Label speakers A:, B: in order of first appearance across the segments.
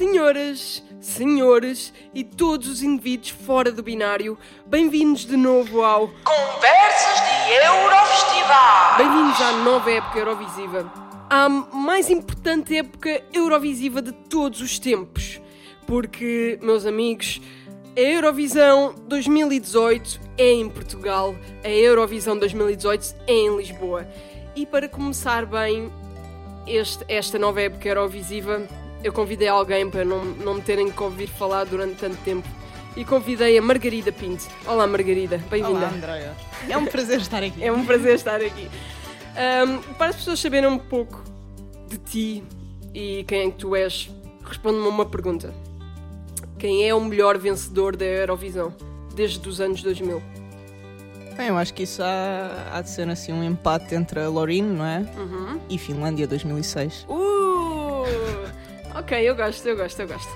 A: Senhoras, senhores e todos os indivíduos fora do binário, bem-vindos de novo ao
B: Conversas de Eurofestival.
A: Bem-vindos à nova época Eurovisiva. À mais importante época Eurovisiva de todos os tempos. Porque, meus amigos, a Eurovisão 2018 é em Portugal, a Eurovisão 2018 é em Lisboa. E para começar bem este- esta nova época Eurovisiva, eu convidei alguém para não, não me terem que ouvir falar durante tanto tempo. E convidei a Margarida Pinto. Olá, Margarida, bem-vinda.
C: Olá, Andréia. É um prazer estar aqui.
A: É um prazer estar aqui. Ahm, para as pessoas saberem um pouco de ti e quem é que tu és, responde-me uma pergunta. Quem é o melhor vencedor da Eurovisão desde os anos 2000?
C: Bem, eu acho que isso há, há de ser assim um empate entre a Loreen, não é?
A: Uhum.
C: E Finlândia 2006.
A: Uh! Ok, eu gosto, eu gosto, eu gosto.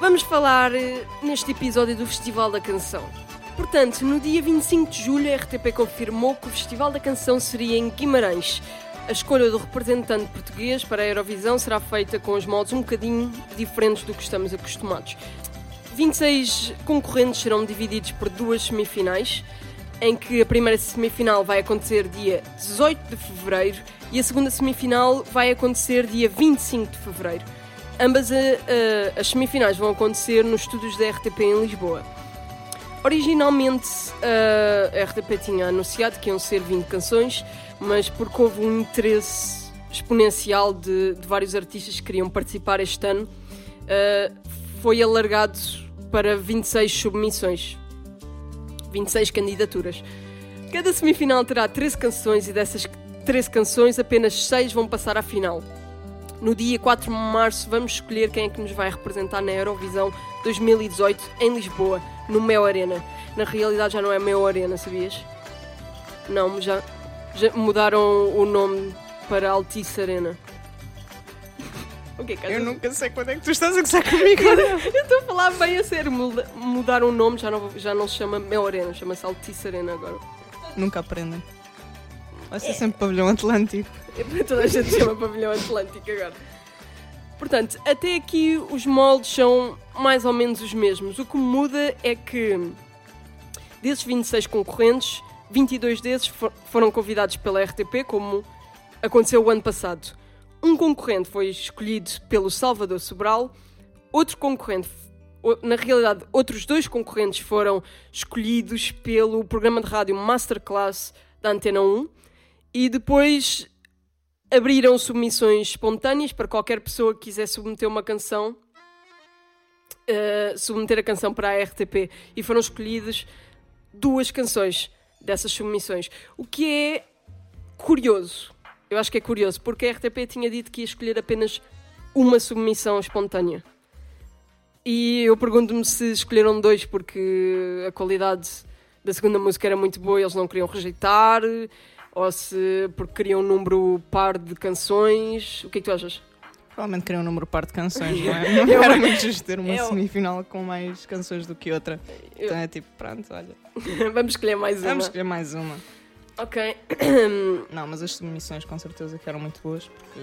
A: Vamos falar eh, neste episódio do Festival da Canção. Portanto, no dia 25 de julho, a RTP confirmou que o Festival da Canção seria em Guimarães. A escolha do representante português para a Eurovisão será feita com os moldes um bocadinho diferentes do que estamos acostumados. 26 concorrentes serão divididos por duas semifinais, em que a primeira semifinal vai acontecer dia 18 de fevereiro e a segunda semifinal vai acontecer dia 25 de fevereiro. Ambas a- a- as semifinais vão acontecer nos estúdios da RTP em Lisboa. Originalmente a RTP tinha anunciado que iam ser 20 canções, mas porque houve um interesse exponencial de, de vários artistas que queriam participar este ano, foi alargado para 26 submissões. 26 candidaturas. Cada semifinal terá 13 canções e dessas 13 canções apenas 6 vão passar à final. No dia 4 de março vamos escolher quem é que nos vai representar na Eurovisão 2018 em Lisboa, no Mel Arena. Na realidade já não é Mel Arena, sabias? Não, já, já mudaram o nome para Altice Arena. O que é
C: Eu nunca sei quando é que tu estás a gozar comigo.
A: Eu estou a falar bem a sério. Muda- Mudaram o nome, já não, já não se chama Mel Arena, chama-se Altice Arena agora.
C: nunca aprendem. Vai ser sempre pavilhão Atlântico.
A: Toda a gente chama Pavilhão Atlântico agora. Portanto, até aqui os moldes são mais ou menos os mesmos. O que muda é que desses 26 concorrentes, 22 desses for- foram convidados pela RTP, como aconteceu o ano passado. Um concorrente foi escolhido pelo Salvador Sobral, outro concorrente, na realidade, outros dois concorrentes foram escolhidos pelo programa de rádio Masterclass da Antena 1 e depois abriram submissões espontâneas para qualquer pessoa que quiser submeter uma canção, eh, submeter a canção para a RTP. E foram escolhidas duas canções dessas submissões. O que é curioso. Eu acho que é curioso, porque a RTP tinha dito que ia escolher apenas uma submissão espontânea. E eu pergunto-me se escolheram dois porque a qualidade da segunda música era muito boa e eles não queriam rejeitar, ou se porque queriam um número par de canções. O que é que tu achas?
C: Provavelmente queriam um número par de canções, não é? Não era muito justo ter uma
A: Eu-
C: semifinal com mais canções do que outra.
A: Eu-
C: Então é tipo, pronto, olha.
A: Vamos escolher mais uma.
C: Vamos escolher mais uma.
A: Ok.
C: Não, mas as submissões com certeza que eram muito boas, porque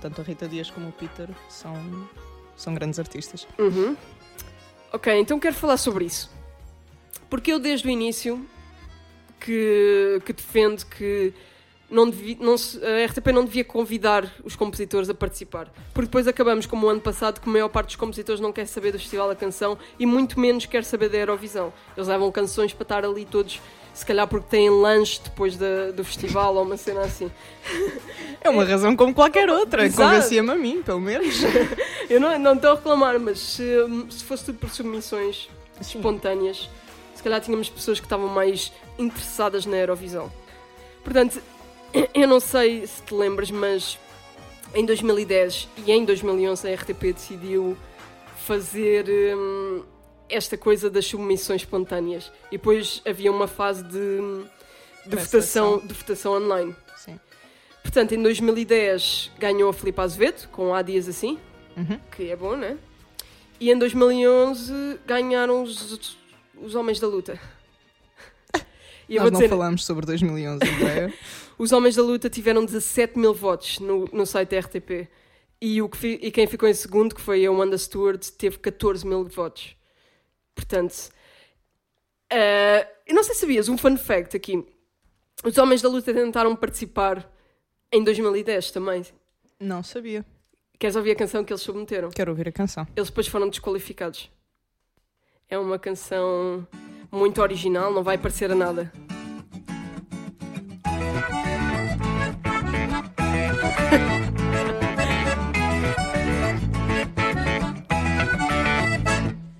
C: tanto a Rita Dias como o Peter são, são grandes artistas.
A: Uhum. Ok, então quero falar sobre isso. Porque eu desde o início que, que defendo que não não a RTP não devia convidar os compositores a participar. Porque depois acabamos como o ano passado que a maior parte dos compositores não quer saber do Festival da Canção e muito menos quer saber da Eurovisão. Eles levam canções para estar ali todos, se calhar porque têm lanche depois da- do festival ou uma cena assim.
C: É uma razão como qualquer outra. Convencia-me a mim, pelo menos.
A: Eu não não estou a reclamar, mas se, se fosse tudo por submissões espontâneas, se calhar tínhamos pessoas que estavam mais interessadas na Eurovisão. Portanto, eu não sei se te lembras, mas em 2010 e em 2011 a RTP decidiu fazer hum, esta coisa das submissões espontâneas. E depois havia uma fase de, de, votação, de votação online.
C: Sim.
A: Portanto, em 2010 ganhou a Filipe Azevedo, com Há Dias Assim
C: Uhum.
A: que é bom, né? E em 2011 ganharam os, os Homens da Luta. E
C: Nós não
A: dizer,
C: falamos sobre 2011, Andréia.
A: os Homens da Luta tiveram 17 mil votos no, no site RTP. E, o que fi- e quem ficou em segundo, que foi a Wanda Stewart, teve 14 mil votos. Portanto, eh, eu não sei se sabias, um fun fact aqui. Os Homens da Luta tentaram participar em 2010 também.
C: Não sabia.
A: Queres ouvir a canção que eles submeteram?
C: Quero ouvir a canção.
A: Eles depois foram desqualificados. É uma canção muito original, não vai parecer a nada.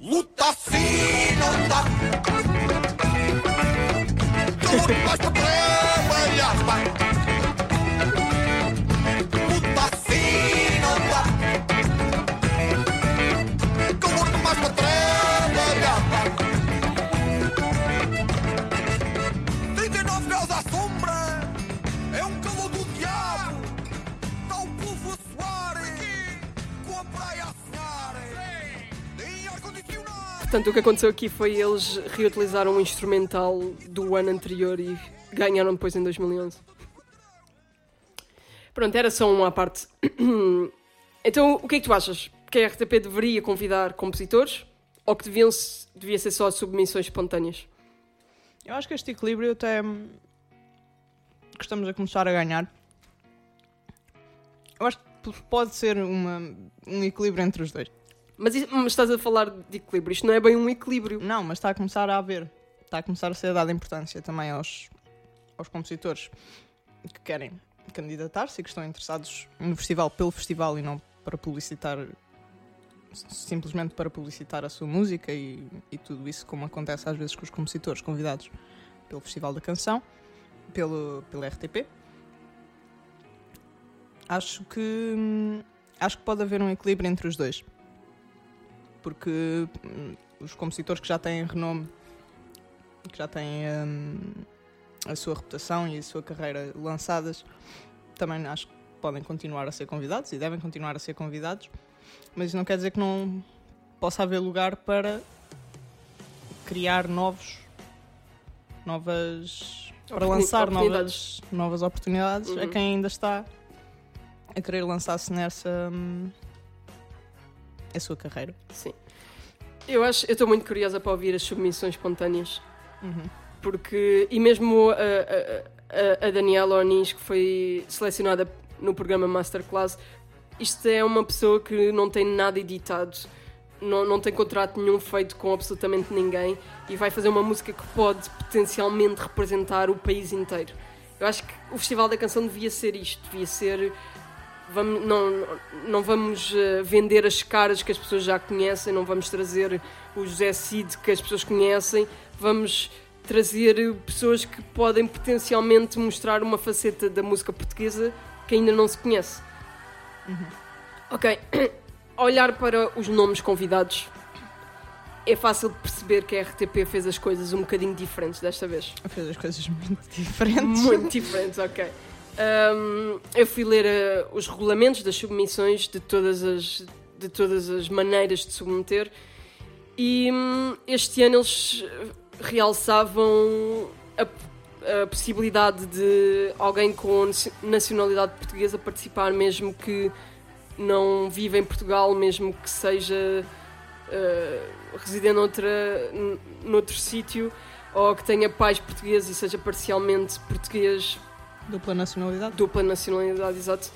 D: Luta finota Basta
A: Portanto, o que aconteceu aqui foi eles reutilizaram um instrumental do ano anterior e ganharam depois em 2011. Pronto, era só uma parte. Então, o que é que tu achas? Que a RTP deveria convidar compositores ou que deviam devia ser só submissões espontâneas?
C: Eu acho que este equilíbrio até hum, que estamos a começar a ganhar. Eu acho que pode ser uma, um equilíbrio entre os dois.
A: Mas, mas estás a falar de equilíbrio, isto não é bem um equilíbrio.
C: Não, mas está a começar a haver. Está a começar a ser dada importância também aos, aos compositores que querem candidatar-se e que estão interessados no festival pelo festival e não para publicitar simplesmente para publicitar a sua música e, e tudo isso como acontece às vezes com os compositores convidados pelo Festival da Canção, pelo, pela RTP. Acho que hum, acho que pode haver um equilíbrio entre os dois. Porque hum, os compositores que já têm renome, que já têm hum, a sua reputação e a sua carreira lançadas, também acho que podem continuar a ser convidados e devem continuar a ser convidados, mas isso não quer dizer que não possa haver lugar para criar novos novas para lançar novas novas oportunidades a
A: Uhum.
C: quem ainda está a querer lançar-se nessa hum, a sua carreira.
A: Sim. Eu acho, eu estou muito curiosa para ouvir as submissões espontâneas. Porque, e mesmo a, a, a- a Daniela Onis, que foi selecionada no programa Masterclass, isto é uma pessoa que não tem nada editado, não, não tem contrato nenhum feito com absolutamente ninguém e vai fazer uma música que pode potencialmente representar o país inteiro. Eu acho que o Festival da Canção devia ser isto, devia ser. Vamos, não, não vamos eh, vender as caras que as pessoas já conhecem, não vamos trazer o José Cid que as pessoas conhecem, vamos trazer pessoas que podem potencialmente mostrar uma faceta da música portuguesa que ainda não se conhece. Ok, olhar para os nomes convidados é fácil de perceber que a RTP fez as coisas um bocadinho diferentes desta vez.
C: Fez as coisas muito diferentes.
A: Muito diferentes, ok. Um, eu fui ler uh, os regulamentos das submissões de todas as, de todas as maneiras de submeter e hum, este ano eles realçavam a, a possibilidade de alguém com naci- nacionalidade portuguesa participar, mesmo que não viva em Portugal, mesmo que seja uh, resida noutra, noutro sítio ou que tenha pais portugueses e seja parcialmente português,
C: Dupla nacionalidade.
A: dupla nacionalidade, exato.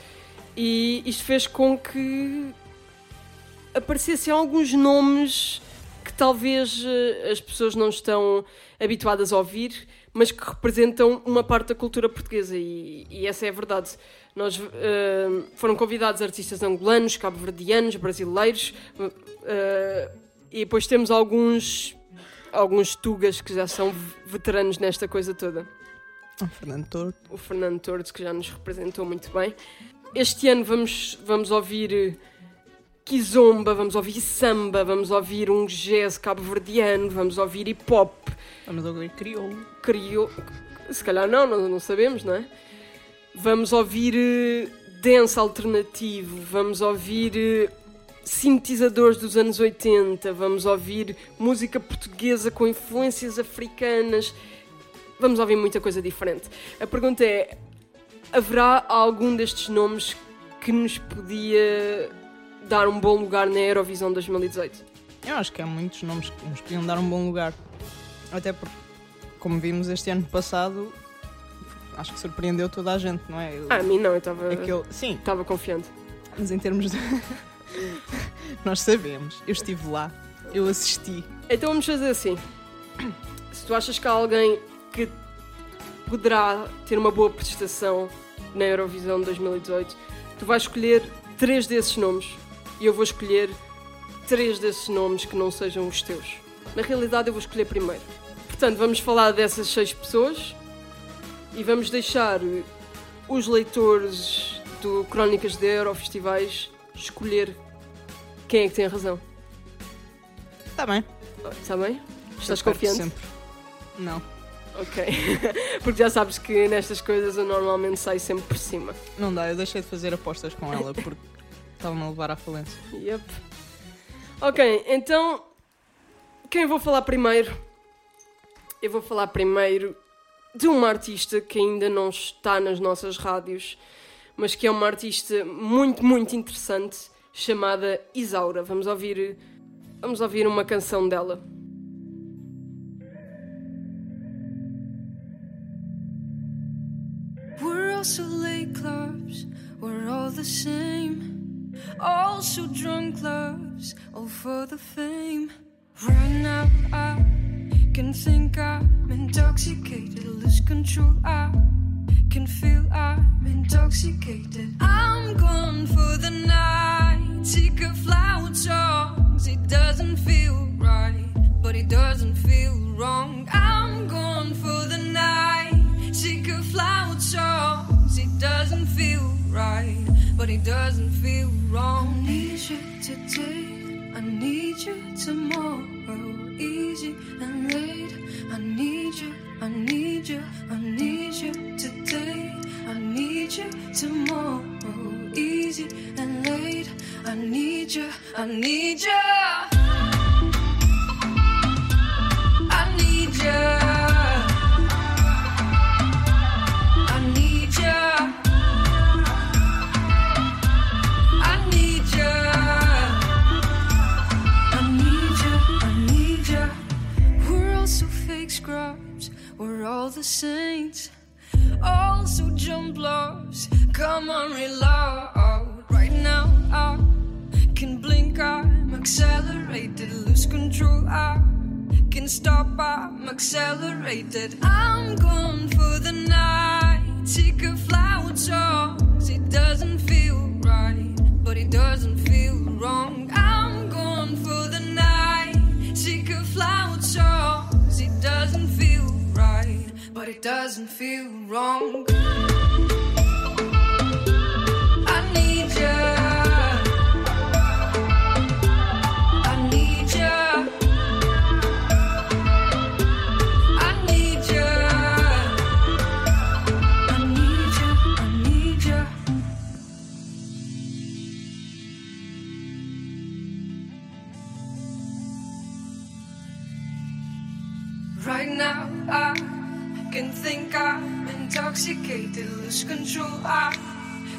A: E isto fez com que aparecessem alguns nomes que talvez eh, as pessoas não estão habituadas a ouvir, mas que representam uma parte da cultura portuguesa e, e essa é a verdade. Nós eh, foram convidados artistas angolanos, cabo-verdianos, brasileiros eh, e depois temos alguns alguns tugas que já são veteranos nesta coisa toda
C: Ah, Fernando Torto.
A: o Fernando Torres, que já nos representou muito bem. Este ano vamos, vamos ouvir eh, kizomba, vamos ouvir samba, vamos ouvir um jazz cabo-verdiano, vamos ouvir hip-hop,
C: Vamos ouvir crioulo.
A: crioulo... Se calhar não, não, não sabemos, não é? Vamos ouvir eh, dance alternativo, vamos ouvir eh, sintetizadores dos anos 80, vamos ouvir música portuguesa com influências africanas, vamos ouvir muita coisa diferente. A pergunta é: haverá algum destes nomes que nos podia dar um bom lugar na Eurovisão 2018?
C: Eu acho que há muitos nomes que nos podiam dar um bom lugar. Até porque, como vimos este ano passado, acho que surpreendeu toda a gente, não é? Eu-
A: Ah, a mim não, eu estava
C: aquele, sim,
A: estava confiante.
C: mas em termos de. Nós sabemos, eu estive lá, eu assisti.
A: Então vamos fazer assim. Se tu achas que há alguém que poderá ter uma boa prestação na Eurovisão 2018, tu vais escolher três desses nomes e eu vou escolher três desses nomes que não sejam os teus. Na realidade, eu vou escolher primeiro. Portanto, vamos falar dessas seis pessoas e vamos deixar os leitores do Crónicas de Eurofestivais escolher quem é que tem razão.
C: Está bem.
A: Está bem? Estás confiante?
C: Sempre. Não,
A: Ok. Porque já sabes que nestas coisas eu normalmente saio sempre por cima.
C: não dá, eu deixei de fazer apostas com ela porque estava-me a levar à falência.
A: Yep. Ok, então. Quem eu vou falar primeiro? Eu vou falar primeiro de uma artista que ainda não está nas nossas rádios, mas que é uma artista muito, muito interessante, chamada Isaura. Vamos ouvir. Vamos ouvir uma canção dela.
E: Also late clubs, we're all the same. Also drunk clubs, all for the fame. Right now, I can think I'm intoxicated, lose control. I can feel I'm intoxicated. I'm gone for the night, sick of loud songs. It doesn't feel right, but it doesn't feel wrong. I'm gone for the night, sick songs. It doesn't feel right, but it doesn't feel wrong. I need you today, I need you tomorrow. Easy and late, I need you, I need you, I need you today. I need you tomorrow. Easy and late, I need you, I need you. The saints. Also jump loves. Come on, reload. Right now, I can blink. I'm accelerated. Lose control. I can stop. I'm accelerated. I'm gone for the night. Sick of loud songs. It doesn't feel right, but it doesn't feel wrong. I'm gone for the night. Sick of loud songs. It doesn't but it doesn't feel wrong. Intoxicated, lose control. I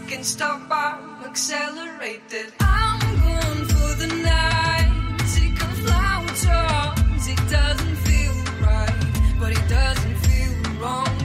E: can stop, I'm accelerated. I'm going for the night, of loud songs. It doesn't feel right, but it doesn't feel wrong.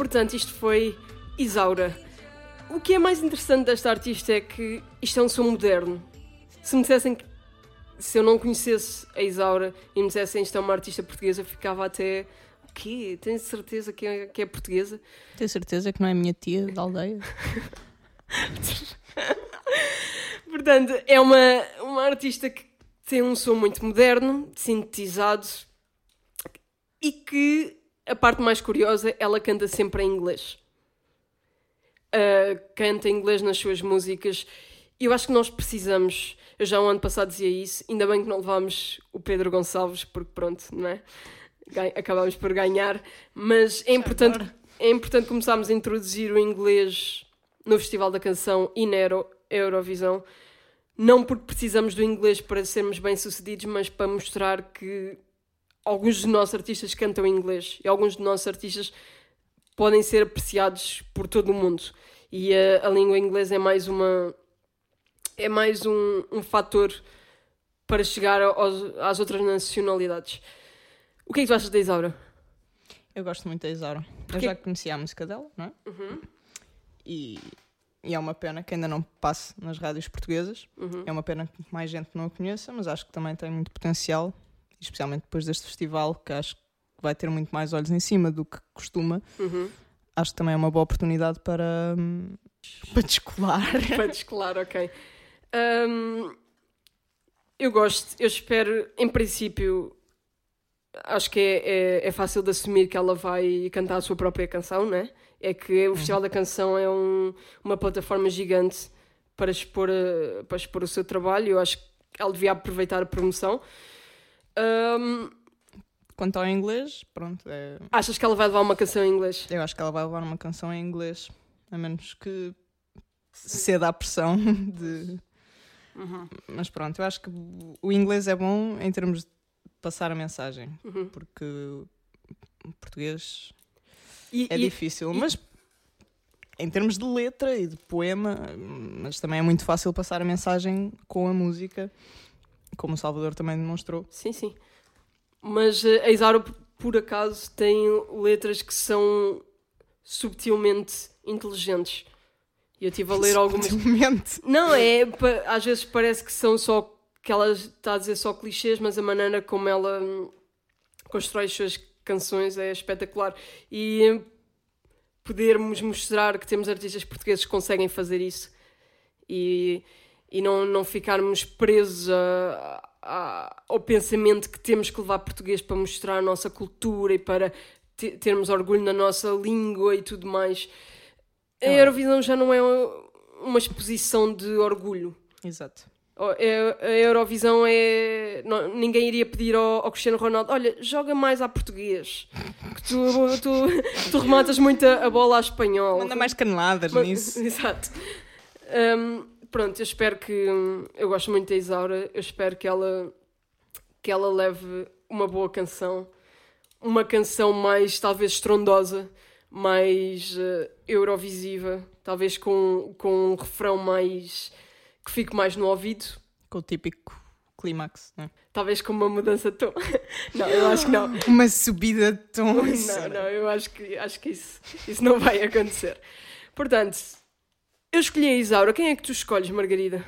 A: Portanto, isto foi Isaura. O que é mais interessante desta artista é que isto é um som moderno. Se me dissessem que se eu não conhecesse a Isaura e me dissessem isto é uma artista portuguesa, eu ficava até. O quê? Tens certeza que é, que é portuguesa?
C: Tenho certeza que não é minha tia da aldeia?
A: Portanto, é uma, uma artista que tem um som muito moderno, sintetizado e que a parte mais curiosa, ela canta sempre em inglês. Uh, canta em inglês nas suas músicas. Eu acho que nós precisamos Eu já um ano passado dizia isso, ainda bem que não levámos o Pedro Gonçalves, porque pronto, não é? Acabámos por ganhar, mas é importante, é importante começarmos a introduzir o inglês no Festival da Canção e na Euro, Eurovisão, não porque precisamos do inglês para sermos bem-sucedidos, mas para mostrar que alguns dos nossos artistas cantam em inglês e alguns dos nossos artistas podem ser apreciados por todo o mundo. E a, a língua inglesa é mais uma é mais um, um fator para chegar aos- às outras nacionalidades. O que é que tu achas da Isaura?
C: Eu gosto muito da Isaura. Eu
A: Porquê?
C: já conhecia a música dela, não é? E, e é uma pena que ainda não passe nas rádios portuguesas.
A: Uhum.
C: É uma pena que mais gente não a conheça, mas acho que também tem muito potencial, especialmente depois deste festival, que acho que vai ter muito mais olhos em cima do que costuma.
A: Uhum.
C: Acho que também é uma boa oportunidade para, hum, para descolar.
A: Para descolar, ok. Hum, eu gosto, eu espero, em princípio, acho que é, é, é fácil de assumir que ela vai cantar a sua própria canção, né? É que o Festival da Canção é um- uma plataforma gigante para expor, a- para expor o seu trabalho. Eu acho que ela devia aproveitar a promoção. Hum,
C: Quanto ao inglês, pronto, é-
A: achas que ela vai levar uma canção em inglês?
C: eu acho que ela vai levar uma canção em inglês, a menos que ceda à pressão de. Mas pronto, eu acho que o inglês é bom em termos de passar a mensagem,
A: Uhum.
C: porque o português
A: E-
C: é
A: e-
C: difícil, mas em termos de letra e de poema, mas também é muito fácil passar a mensagem com a música, como o Salvador também demonstrou.
A: Sim, sim. Mas eh, a Isaura, por- acaso, tem letras que são subtilmente inteligentes. E eu estive a ler algumas.
C: Subtilmente.
A: Não, é. Às vezes parece que são só. que ela está a dizer só clichês, mas a maneira como ela hum, constrói as suas canções é espetacular. E hum, podermos mostrar que temos artistas portugueses que conseguem fazer isso e, e não, não ficarmos presos a- a- ao pensamento que temos que levar português para mostrar a nossa cultura e para te- termos orgulho na nossa língua e tudo mais. A Eurovisão já não é uma exposição de orgulho.
C: Exato.
A: É- A Eurovisão é. não- ninguém iria pedir ao, ao Cristiano Ronaldo: olha, joga mais a português. Que tu, tu, tu rematas muito a, bola à espanhol.
C: Manda mais caneladas
A: Mas-
C: nisso.
A: Exato. Hum, pronto, eu espero que. Eu gosto muito da Isaura. Eu espero que ela. que ela leve uma boa canção. Uma canção mais, talvez, estrondosa. Mais eh, eurovisiva. Talvez com, com um refrão mais. que fique mais no ouvido.
C: Com o típico clímax, não é?
A: Talvez com uma mudança de tom. não, eu acho que não.
C: Uma subida de tom.
A: Não, não, eu acho que, acho que isso, isso não vai acontecer. Portanto, eu escolhi a Isaura. Quem é que tu escolhes, Margarida?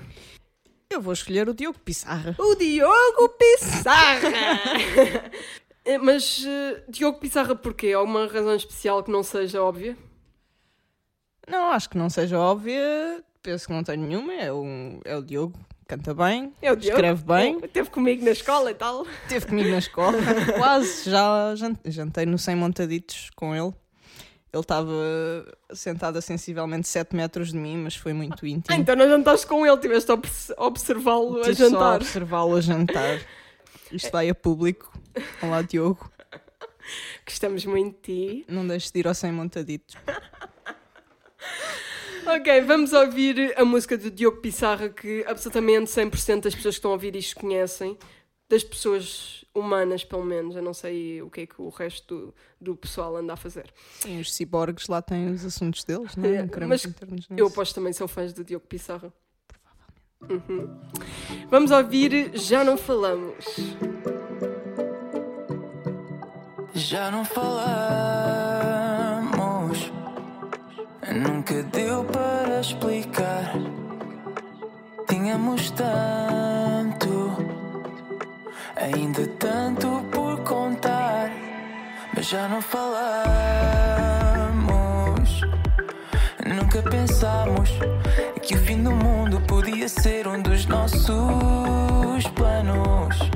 C: Eu vou escolher o Diogo Pissarra.
A: O Diogo Pissarra! Eh, Mas eh, Diogo Pissarra porquê? Há alguma razão especial que não seja óbvia?
C: Não, acho que não seja óbvia. Penso que não tenho nenhuma. É o, é o Diogo. Canta bem.
A: É o Diogo.
C: Escreve bem.
A: Esteve comigo na escola e tal.
C: Esteve comigo na escola. Quase. Já jan- jantei no 100 montaditos com ele. Ele estava sentado a sensivelmente 7 metros de mim, mas foi muito
A: Ah,
C: íntimo.
A: então não jantaste com ele, tiveste a obs- a observá-lo a
C: Tive só a
A: jantar.
C: observá-lo a jantar. Isto vai a público. Olá, Diogo.
A: Gostamos muito de ti.
C: Não deixes de ir ao 100 montaditos.
A: Ok, vamos ouvir a música do Diogo Pissarra que absolutamente 100% das pessoas que estão a ouvir isto conhecem. Das pessoas humanas, pelo menos. Eu não sei o que é que o resto do, do pessoal anda a fazer.
C: Sim, os ciborgues lá têm os assuntos deles, não é?
A: É,
C: Não queremos
A: mas Eu aposto também são fãs do Diogo Pissarra. Uhum. Vamos ouvir Já Não Falamos.
F: Já não falamos, nunca deu para explicar. Tínhamos tanto, ainda tanto por contar, mas já não falamos. Nunca pensámos que o fim do mundo podia ser um dos nossos planos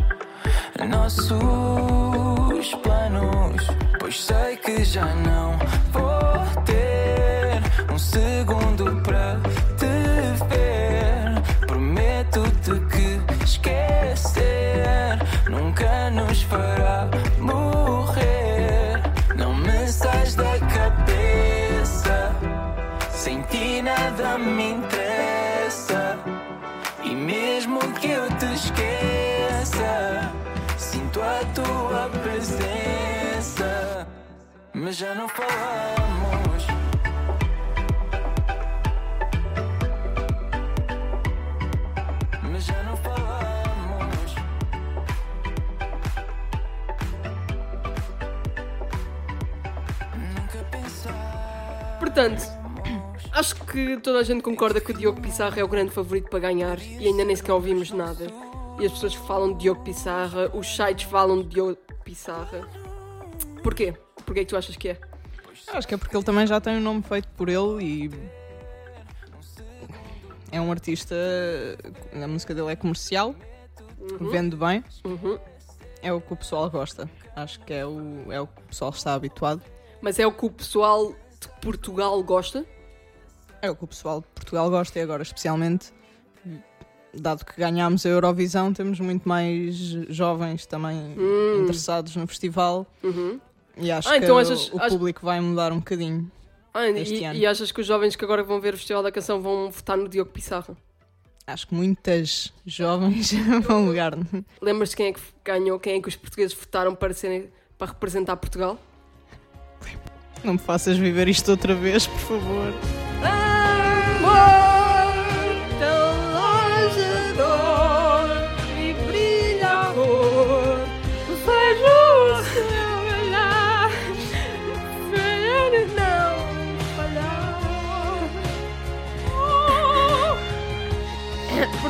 F: nossos planos. Pois sei que já não vou ter um segundo para esqueça, sinto a tua presença. Mas já não falamos. Nunca pensar.
A: Portanto, acho que toda a gente concorda que o Diogo Pissarra é o grande favorito para ganhar e ainda nem sequer ouvimos nada. E as pessoas falam de Diogo Pissarra, os sites falam de Diogo Pissarra. Porquê? Porquê que tu achas que é?
C: Acho que é porque ele também já tem um nome feito por ele e. É um artista. A música dele é comercial, vende bem,
A: Uhum.
C: é o que o pessoal gosta. Acho que é o, é o que o pessoal está habituado.
A: Mas é o que o pessoal de Portugal gosta?
C: É o que o pessoal de Portugal gosta e agora, especialmente, dado que ganhámos a Eurovisão, temos muito mais jovens também
A: Hum.
C: interessados no festival
A: Uhum.
C: e acho
A: Ah,
C: que
A: então
C: o-
A: achas-
C: o público vai mudar um bocadinho.
A: Ah, e,
C: Este ano.
A: e achas que os jovens que agora vão ver o Festival da Canção vão votar no Diogo Pissarra?
C: Acho que muitas jovens vão lugar.
A: Lembras-te quem é que ganhou, quem é que os portugueses votaram para, serem, para representar Portugal?
C: Não me faças viver isto outra vez, por favor.
A: tão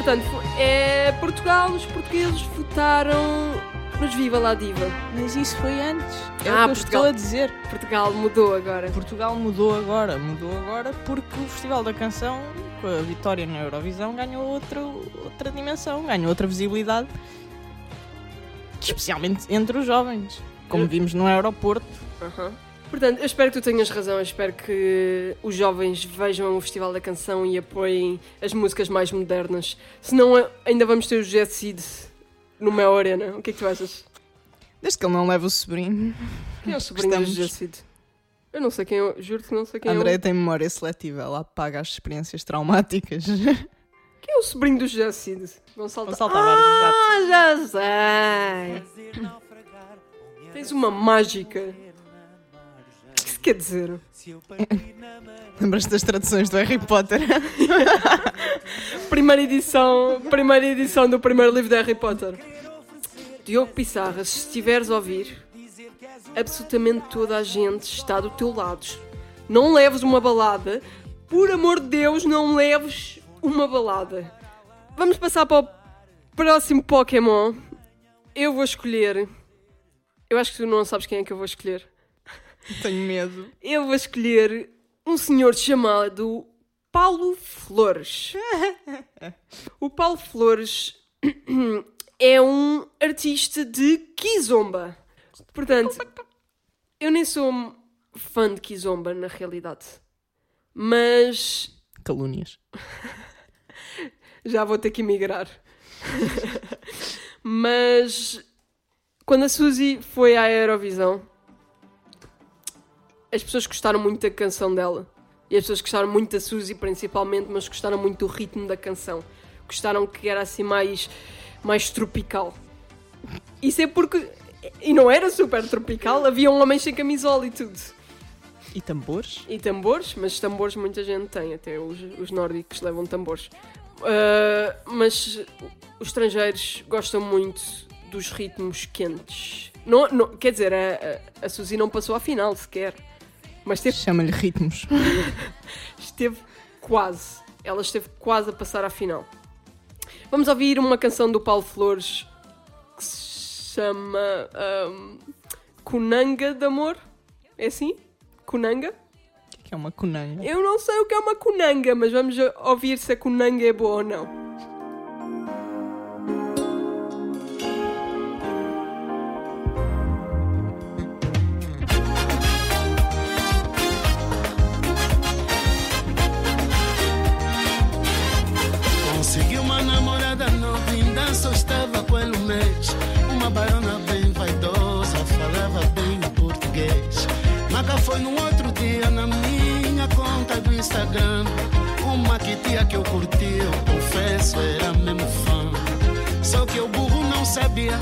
A: Portanto, é Portugal, os portugueses votaram nos Viva La Diva.
C: Mas isso foi antes. É
A: Ah,
C: o que eu
A: Portugal.
C: estou a dizer.
A: Portugal mudou agora.
C: Portugal mudou agora. Mudou agora porque o Festival da Canção, com a vitória na Eurovisão, ganhou outro, outra dimensão, ganhou outra visibilidade. Especialmente entre os jovens. Como vimos no aeroporto.
A: Aham. Portanto, eu espero que tu tenhas razão. Eu espero que os jovens vejam o Festival da Canção e apoiem as músicas mais modernas. Senão, ainda vamos ter o Jet Seed no Mel Arena. O que é que tu achas?
C: Desde que ele não leva o sobrinho.
A: Quem é o sobrinho do
C: Estamos-
A: Jet Seed? Eu não sei quem é. Juro-te que não sei quem
C: A
A: é.
C: Andréia
A: o-
C: tem memória seletiva, ela apaga as experiências traumáticas.
A: Quem é o sobrinho do Jet Seed? Gonçalo
C: Tavares,
A: Ah, já sei! Tens uma mágica. Quer dizer?
C: Lembras-te das traduções do Harry Potter?
A: Primeira edição, primeira edição do primeiro livro de Harry Potter. Diogo Pissarra, se estiveres a ouvir, absolutamente toda a gente está do teu lado. Não leves uma balada, por amor de Deus, não leves uma balada. Vamos passar para o próximo Pokémon. Eu vou escolher. Eu acho que tu não sabes quem é que eu vou escolher.
C: Tenho medo.
A: Eu vou escolher um senhor chamado Paulo Flores. o Paulo Flores é um artista de Kizomba. Portanto, eu nem sou fã de Kizomba na realidade. Mas
C: Calúnias.
A: já vou ter que emigrar. Mas quando a Suzy foi à Eurovisão, as pessoas gostaram muito da canção dela. E as pessoas gostaram muito da Suzy principalmente, mas gostaram muito do ritmo da canção. Gostaram que era assim mais, mais tropical. Isso é porque. E não era super tropical, havia um homem sem camisola e tudo.
C: E tambores?
A: E tambores, mas tambores muita gente tem, até os, os nórdicos levam tambores. Ah, mas os estrangeiros gostam muito dos ritmos quentes. Não, não- quer dizer, a, a, a Suzy não passou à final sequer. Mas esteve,
C: Chama-lhe ritmos.
A: esteve quase. Ela esteve quase a passar à final. Vamos ouvir uma canção do Paulo Flores que se chama ahm, Kunanga de Amor. É assim? Kunanga?
C: que é uma conanga.
A: Eu não sei o que é uma kunanga, mas vamos ouvir se a kunanga é boa ou não.
G: uma baiana bem vaidosa, falava bem português. Mas foi no outro dia na minha conta do Instagram. Uma que tia que eu curti, eu confesso, era mesmo fã. Só que o burro não sabia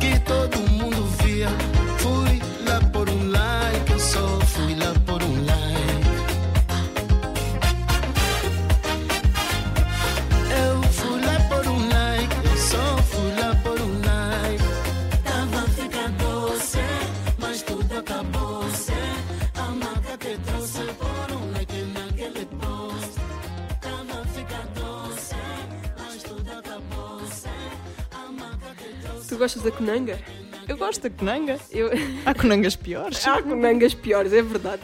G: que todo mundo via
A: gostas da Conanga?
C: Eu gosto da Conanga.
A: Eu...
C: Há Conangas piores.
A: Há Conangas piores, é verdade.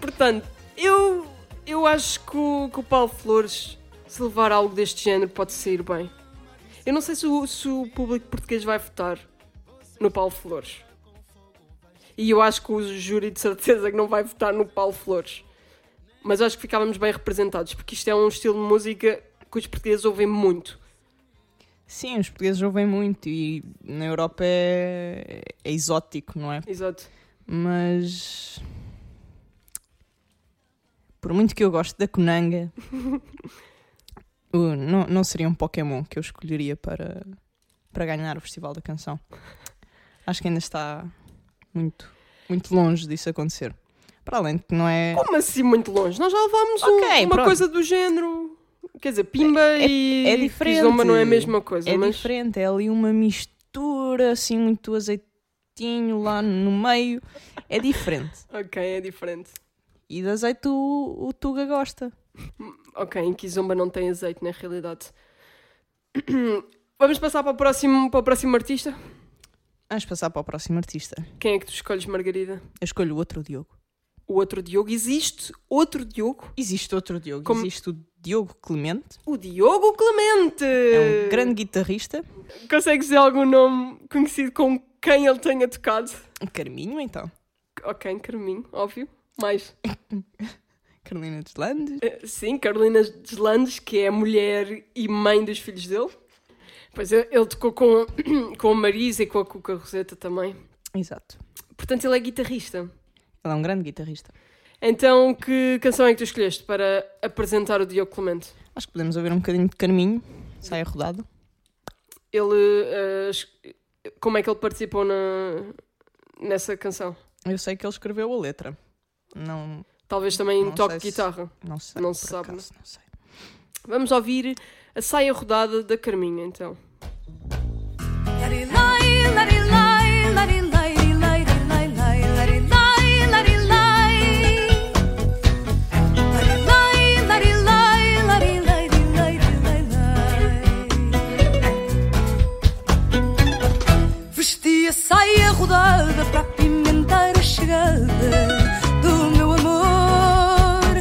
A: Portanto, eu, eu acho que o, que o Paulo Flores, se levar algo deste género, pode sair bem. Eu não sei se o, se o público português vai votar no Paulo Flores. E eu acho que o júri de certeza que não vai votar no Paulo Flores. Mas acho que ficávamos bem representados, porque isto é um estilo de música que os portugueses ouvem muito.
C: Sim, os portugueses ouvem muito e na Europa é, é exótico, não é?
A: Exato.
C: Mas. Por muito que eu goste da Conanga, não, não seria um Pokémon que eu escolheria para, para ganhar o Festival da Canção. Acho que ainda está muito, muito longe disso acontecer. Para além de que não é.
A: Como assim muito longe? Nós já levámos um-
C: Ok,
A: uma
C: pronto.
A: coisa do género. Quer dizer, Pimba
C: É-
A: e
C: é diferente.
A: Kizomba não é a mesma coisa,
C: É
A: mas
C: diferente, é ali uma mistura, assim, muito azeitinho lá no meio. É diferente.
A: ok, é diferente.
C: E de azeite o, o Tuga gosta.
A: Ok, em Kizomba não tem azeite na realidade. Vamos passar para o próximo, para o próximo artista?
C: Vamos passar para o próximo artista.
A: Quem é que tu escolhes, Margarida?
C: Eu escolho outro Diogo.
A: O outro Diogo. Existe outro Diogo?
C: Existe outro Diogo.
A: Como-
C: Existe o Diogo Clemente.
A: O Diogo Clemente!
C: É um grande guitarrista.
A: Consegues dizer algum nome conhecido com quem ele tenha tocado?
C: Carminho, então.
A: Ok, Carminho, óbvio. Mais.
C: Carolina Deslandes.
A: Eh, Sim, Carolina Deslandes, que é a mulher e mãe dos filhos dele. Pois ele ele tocou com, com a Marisa e com a Cuca Roseta também.
C: Exato.
A: Portanto, ele é guitarrista.
C: Ele é um grande guitarrista.
A: Então, que canção é que tu escolheste para apresentar o Diogo Clemente?
C: Acho que podemos ouvir um bocadinho de Carminho. Sai rodado.
A: Ele. es- como é que ele participou na, nessa canção?
C: Eu sei que ele escreveu a letra. Não,
A: Talvez também
C: Não
A: toque
C: sei se-
A: guitarra.
C: não sei.
A: Não se sabe,
C: acaso, não sei.
A: Vamos ouvir a saia rodada da Carminha, então.
H: Rodada para apimentar a chegada do meu amor.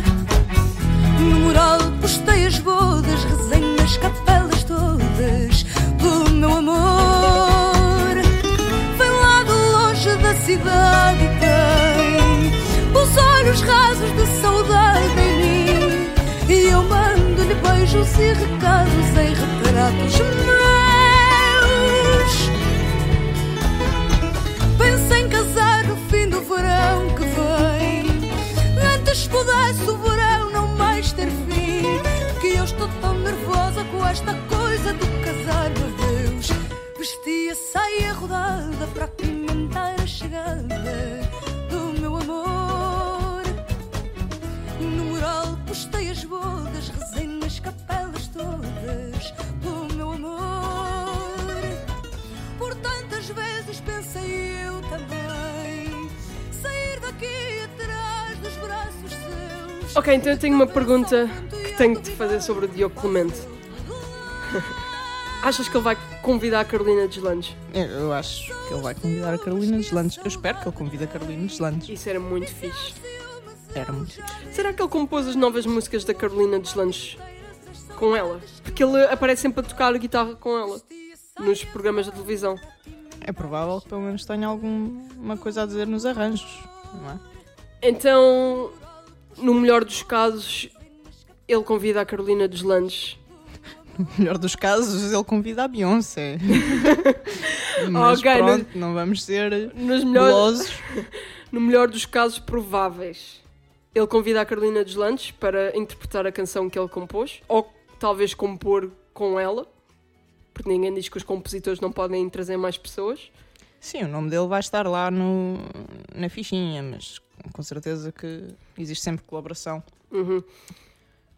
H: No mural postei as bodas, rezei nas capelas todas do meu amor. Vem lá de longe da cidade e tem os olhos rasos de saudade em mim. E eu mando-lhe beijos e recados em retratos meus. Verão que vem. Antes pudesse o verão não mais ter fim. Que eu estou tão nervosa com esta coisa do casar, meu Deus. Vesti a saia rodada para apimentar a chegada do meu amor. No mural postei as bodas, rezei nas capelas todas
A: Ok, então eu tenho uma pergunta que tenho que te fazer sobre o Diogo Clemente. Achas que ele vai convidar a Carolina Deslandes?
C: Eu, eu acho que ele vai convidar a Carolina Deslandes. Eu espero que ele convide a Carolina Deslandes.
A: Isso era muito fixe.
C: Era muito fixe.
A: Será que ele compôs as novas músicas da Carolina Deslandes com ela? Porque ele aparece sempre a tocar guitarra com ela nos programas de televisão.
C: É provável que pelo menos tenha alguma coisa a dizer nos arranjos, não é?
A: Então, no melhor dos casos, ele convida a Carolina Deslandes
C: No melhor dos casos, ele convida a Beyoncé. Mas
A: Ok,
C: pronto, não vamos ser
A: Nos melhores, no melhor dos casos prováveis, ele convida a Carolina Deslandes para interpretar a canção que ele compôs, ou talvez compor com ela, porque ninguém diz que os compositores não podem trazer mais pessoas.
C: Sim, o nome dele vai estar lá no, na fichinha, mas com certeza que existe sempre colaboração.
A: Uhum.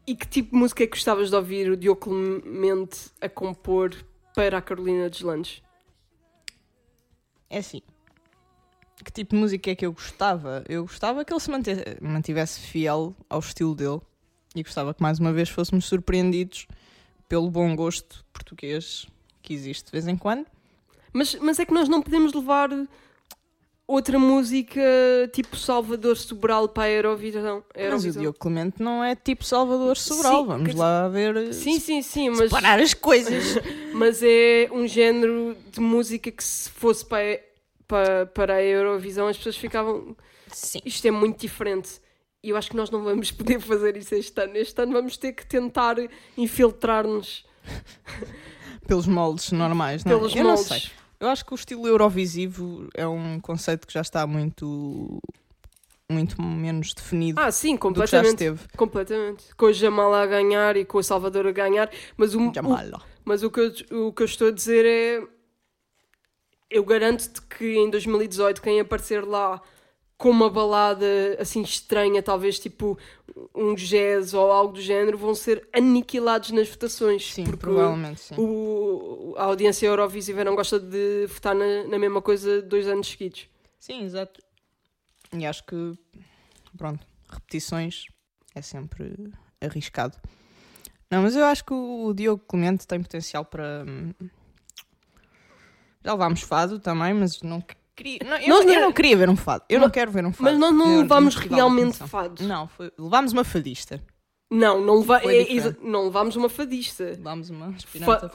A: E que tipo de música é que gostavas de ouvir o Diogo Clemente a compor para a Carolina Deslandes?
C: É assim. Que tipo de música é que eu gostava? Eu gostava que ele se mantivesse fiel ao estilo dele e gostava que mais uma vez fôssemos surpreendidos pelo bom gosto português que existe de vez em quando.
A: Mas, mas é que nós não podemos levar outra música tipo Salvador Sobral para a Eurovisão.
C: Mas o
A: Eurovisão.
C: Diogo Clemente não é tipo Salvador Sobral.
A: Sim,
C: Vamos lá ver.
A: Sim, sim, sim, mas,
C: Parar as coisas.
A: mas é um género de música que se fosse para, a- para, para a Eurovisão as pessoas ficavam.
C: Sim.
A: Isto é muito diferente. E eu acho que nós não vamos poder fazer isso este ano. Este ano vamos ter que tentar infiltrar-nos
C: Pelos moldes normais, não é?
A: pelos
C: eu
A: moldes.
C: não sei. Eu acho que o estilo eurovisivo é um conceito que já está muito muito menos definido
A: Ah, sim,
C: do que já
A: completamente.
C: esteve.
A: Completamente. Com o Jamal a ganhar e com o Salvador a ganhar. Mas o, o,
C: Jamala.
A: Mas o que, eu, o que eu estou a dizer é. Eu garanto-te que em 2018 quem aparecer lá com uma balada assim estranha, talvez tipo um jazz ou algo do género, vão ser aniquilados nas votações.
C: Sim, provavelmente sim.
A: o, a audiência Eurovisiva não gosta de votar na, na mesma coisa dois anos seguidos.
C: Sim, exato. E acho que, pronto, repetições é sempre arriscado. Não, mas eu acho que o Diogo Clemente tem potencial para. hum, Já levámos fado também, mas não queria. Não, eu,
A: Nós não-
C: eu não queria ver um fado. Eu
A: Não-
C: não quero ver um fado.
A: Mas nós não
C: Eu-
A: levámos realmente fados.
C: Não, foi- levámos uma fadista.
A: Não, não, leva, é- exa- não levámos uma fadista.
C: Levámos uma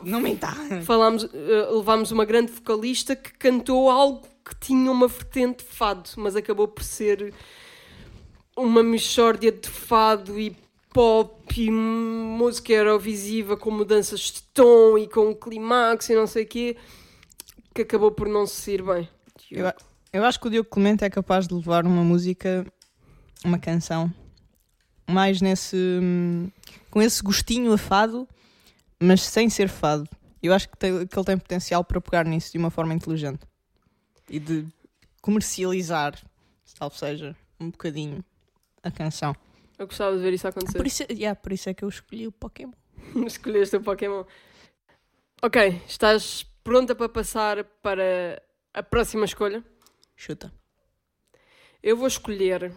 C: Não me dá.
A: Falámos, eh, levámos uma grande vocalista que cantou algo que tinha uma vertente de fado, mas acabou por ser uma mixórdia de fado e pop e música eurovisiva com mudanças de tom e com clímax e não sei o quê, que acabou por não se sair bem.
C: Eu, eu acho que o Diogo Clemente é capaz de levar uma música, uma canção, mais nesse. hum, com esse gostinho a fado, mas sem ser fado. Eu acho que, tem- que ele tem potencial para pegar nisso de uma forma inteligente e de comercializar, salvo seja, um bocadinho a canção.
A: Eu gostava de ver isso acontecer.
C: Por isso, yeah, por isso é que eu escolhi o Pokémon.
A: Escolheste o Pokémon. Ok, estás pronta para passar para a próxima escolha?
C: Chuta.
A: Eu vou escolher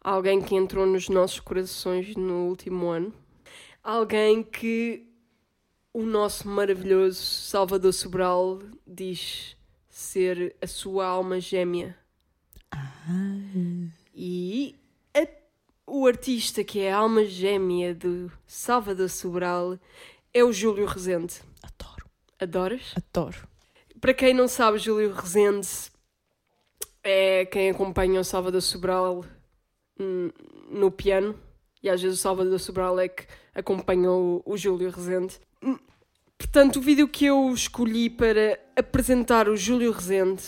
A: alguém que entrou nos nossos corações no último ano. Alguém que o nosso maravilhoso Salvador Sobral diz ser a sua alma gêmea. E a- o artista que é a alma gêmea do Salvador Sobral é o Júlio Rezende.
C: Adoro.
A: Adoras?
C: Adoro.
A: Para quem não sabe, Júlio Rezende é quem acompanha o Salvador Sobral hum, no piano. E às vezes o Salvador Sobral é que acompanha o, o Júlio Rezende. Hum, Portanto, o vídeo que eu escolhi para apresentar o Júlio Rezende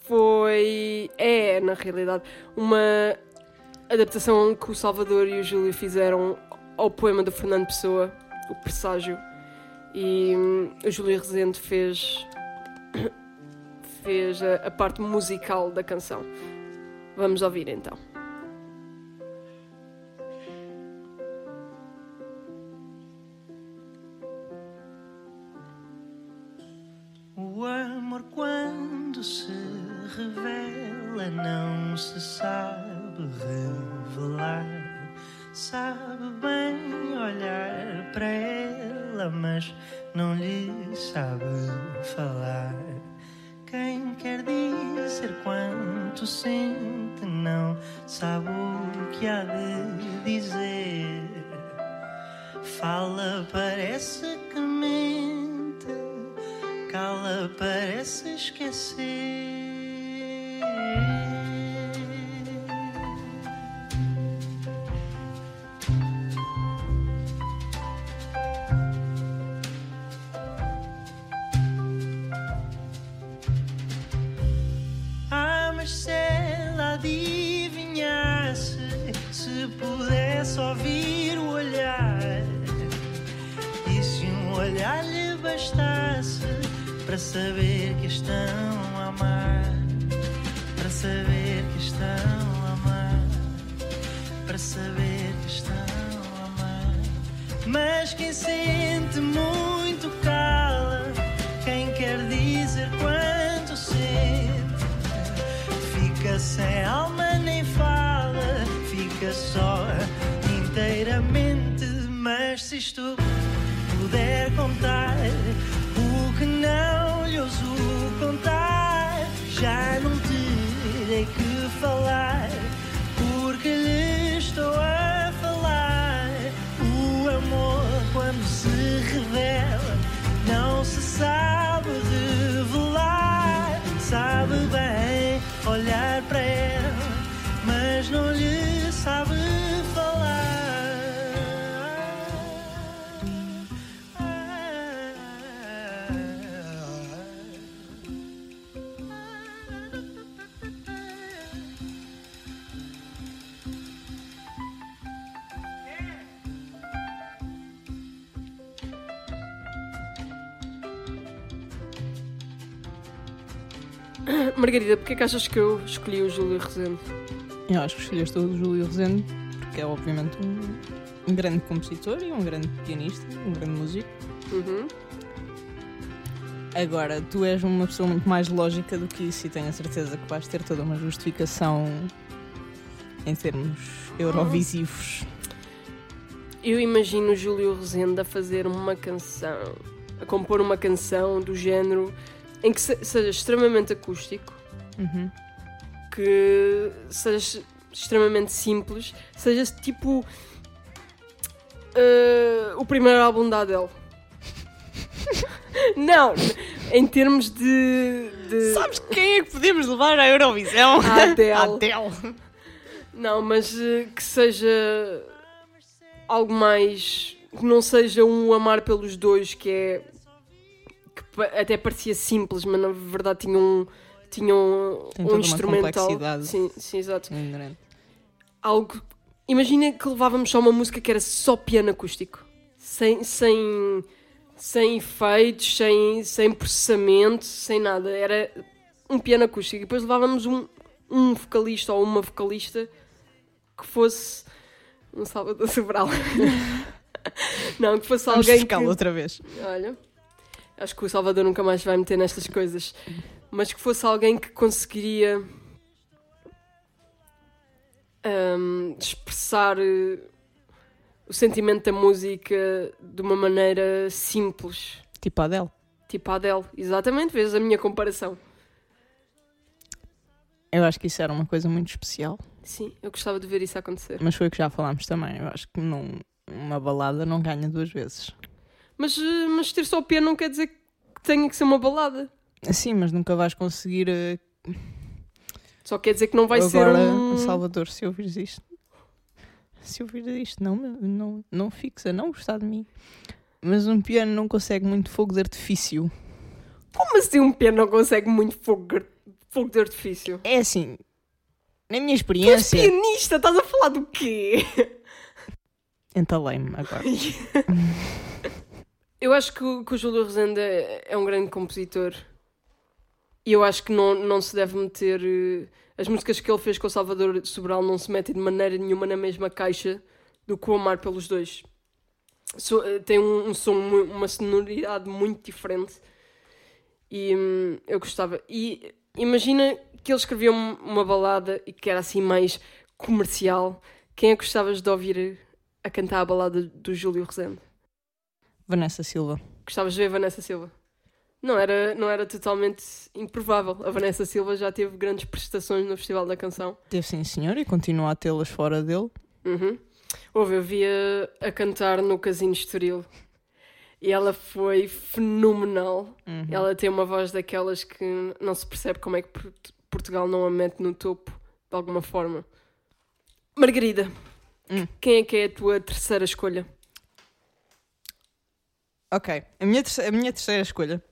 A: foi. É, na realidade, uma adaptação que o Salvador e o Júlio fizeram ao poema do Fernando Pessoa, O Presságio. E hum, o Júlio Rezende fez fez a, a parte musical da canção. Vamos ouvir então.
I: O amor quando se revela não se sabe revelar. Sabe bem olhar para ela, mas não lhe sabe falar. Quem quer dizer quanto sente não sabe o que há de dizer. Fala, parece que mente cala parece esquecer. Pudesse ouvir o olhar, e se um olhar lhe bastasse para saber que estão a amar, para saber que estão a amar, para saber que estão a amar. Mas quem sente muito cala, quem quer dizer quanto sente, fica sem alma nem fala, fica só se isto puder contar o que não lhe ouso contar, já não terei que falar, porque lhe estou a falar. O amor, quando se revela, não se sabe
A: Margarida, porquê que achas que eu escolhi o Júlio Rezende?
C: Eu acho que escolheste o Júlio Rezende porque é obviamente um, um grande compositor e um grande pianista, um grande músico.
A: Uhum.
C: Agora, tu és uma pessoa muito mais lógica do que isso e tenho a certeza que vais ter toda uma justificação em termos eurovisivos.
A: Eu imagino o Júlio Rezende a fazer uma canção, a compor uma canção do género em que se- seja extremamente acústico,
C: Uhum.
A: que seja extremamente simples, seja tipo eh, o primeiro álbum da Adele. Não, em termos de. de...
C: Sabes quem é que podemos levar à Eurovisão?
A: A Adele.
C: Adele.
A: Não, mas eh, que seja algo mais. que não seja um amar pelos dois, que é. que até parecia simples, mas na verdade tinha um. Tinha um, um instrumental. Sim, sim, exato. Algo. Imagina que levávamos só uma música que era só piano acústico. Sem. sem. sem efeitos, sem, sem processamento, sem nada. Era um piano acústico. E depois levávamos um, um vocalista ou uma vocalista que fosse um Salvador Sobral. Não, que fosse
C: Vamos
A: alguém que...
C: outra vez.
A: Olha, acho que o Salvador nunca mais vai meter nestas coisas. Mas que fosse alguém que conseguiria hum, expressar eh, o sentimento da música de uma maneira simples.
C: Tipo a Adele.
A: Tipo a Adele. Exatamente, vês a minha comparação.
C: Eu acho que isso era uma coisa muito especial.
A: Sim, eu gostava de ver isso acontecer.
C: Mas foi o que já falámos também. Eu acho que não, uma balada não ganha duas vezes.
A: Mas, eh, mas ter só o piano não quer dizer que tenha que ser uma balada.
C: Sim, mas nunca vais conseguir. eh,
A: Só quer dizer que não vai
C: Agora,
A: ser um...
C: Salvador, se ouvires isto, se ouvires isto, não, me- não, não fixa, não gostar de mim. Mas um piano não consegue muito fogo de artifício.
A: Como assim um piano não consegue muito fogo, fogo de artifício?
C: É assim, na minha
A: Tu és
C: experiência,
A: pianista, estás a falar do quê?
C: entalei-me agora.
A: Eu acho que, o- que o Júlio Rezende é, é um grande compositor. E eu acho que não, não se deve meter. eh, As músicas que ele fez com o Salvador Sobral não se metem de maneira nenhuma na mesma caixa do que o Amar pelos dois. So- eh, tem um, um som, uma sonoridade muito diferente. E hum, eu gostava. E imagina que ele escrevia um- uma balada e que era assim mais comercial. Quem é que gostavas de ouvir a cantar a balada do Júlio Rezende?
C: Vanessa Silva.
A: Gostavas de ver Vanessa Silva? Não era, não era totalmente improvável. A Vanessa Silva já teve grandes prestações no Festival da Canção.
C: Teve sim, senhor, e continua a tê-las fora dele.
A: Uhum. Houve, eu via a cantar no Casino Estoril. E ela foi fenomenal.
C: Uhum.
A: Ela tem uma voz daquelas que não se percebe como é que Port- Portugal não a mete no topo, de alguma forma. Margarida,
C: Hum.
A: quem é que é a tua terceira escolha?
C: Ok, a minha, terce- a minha terceira escolha.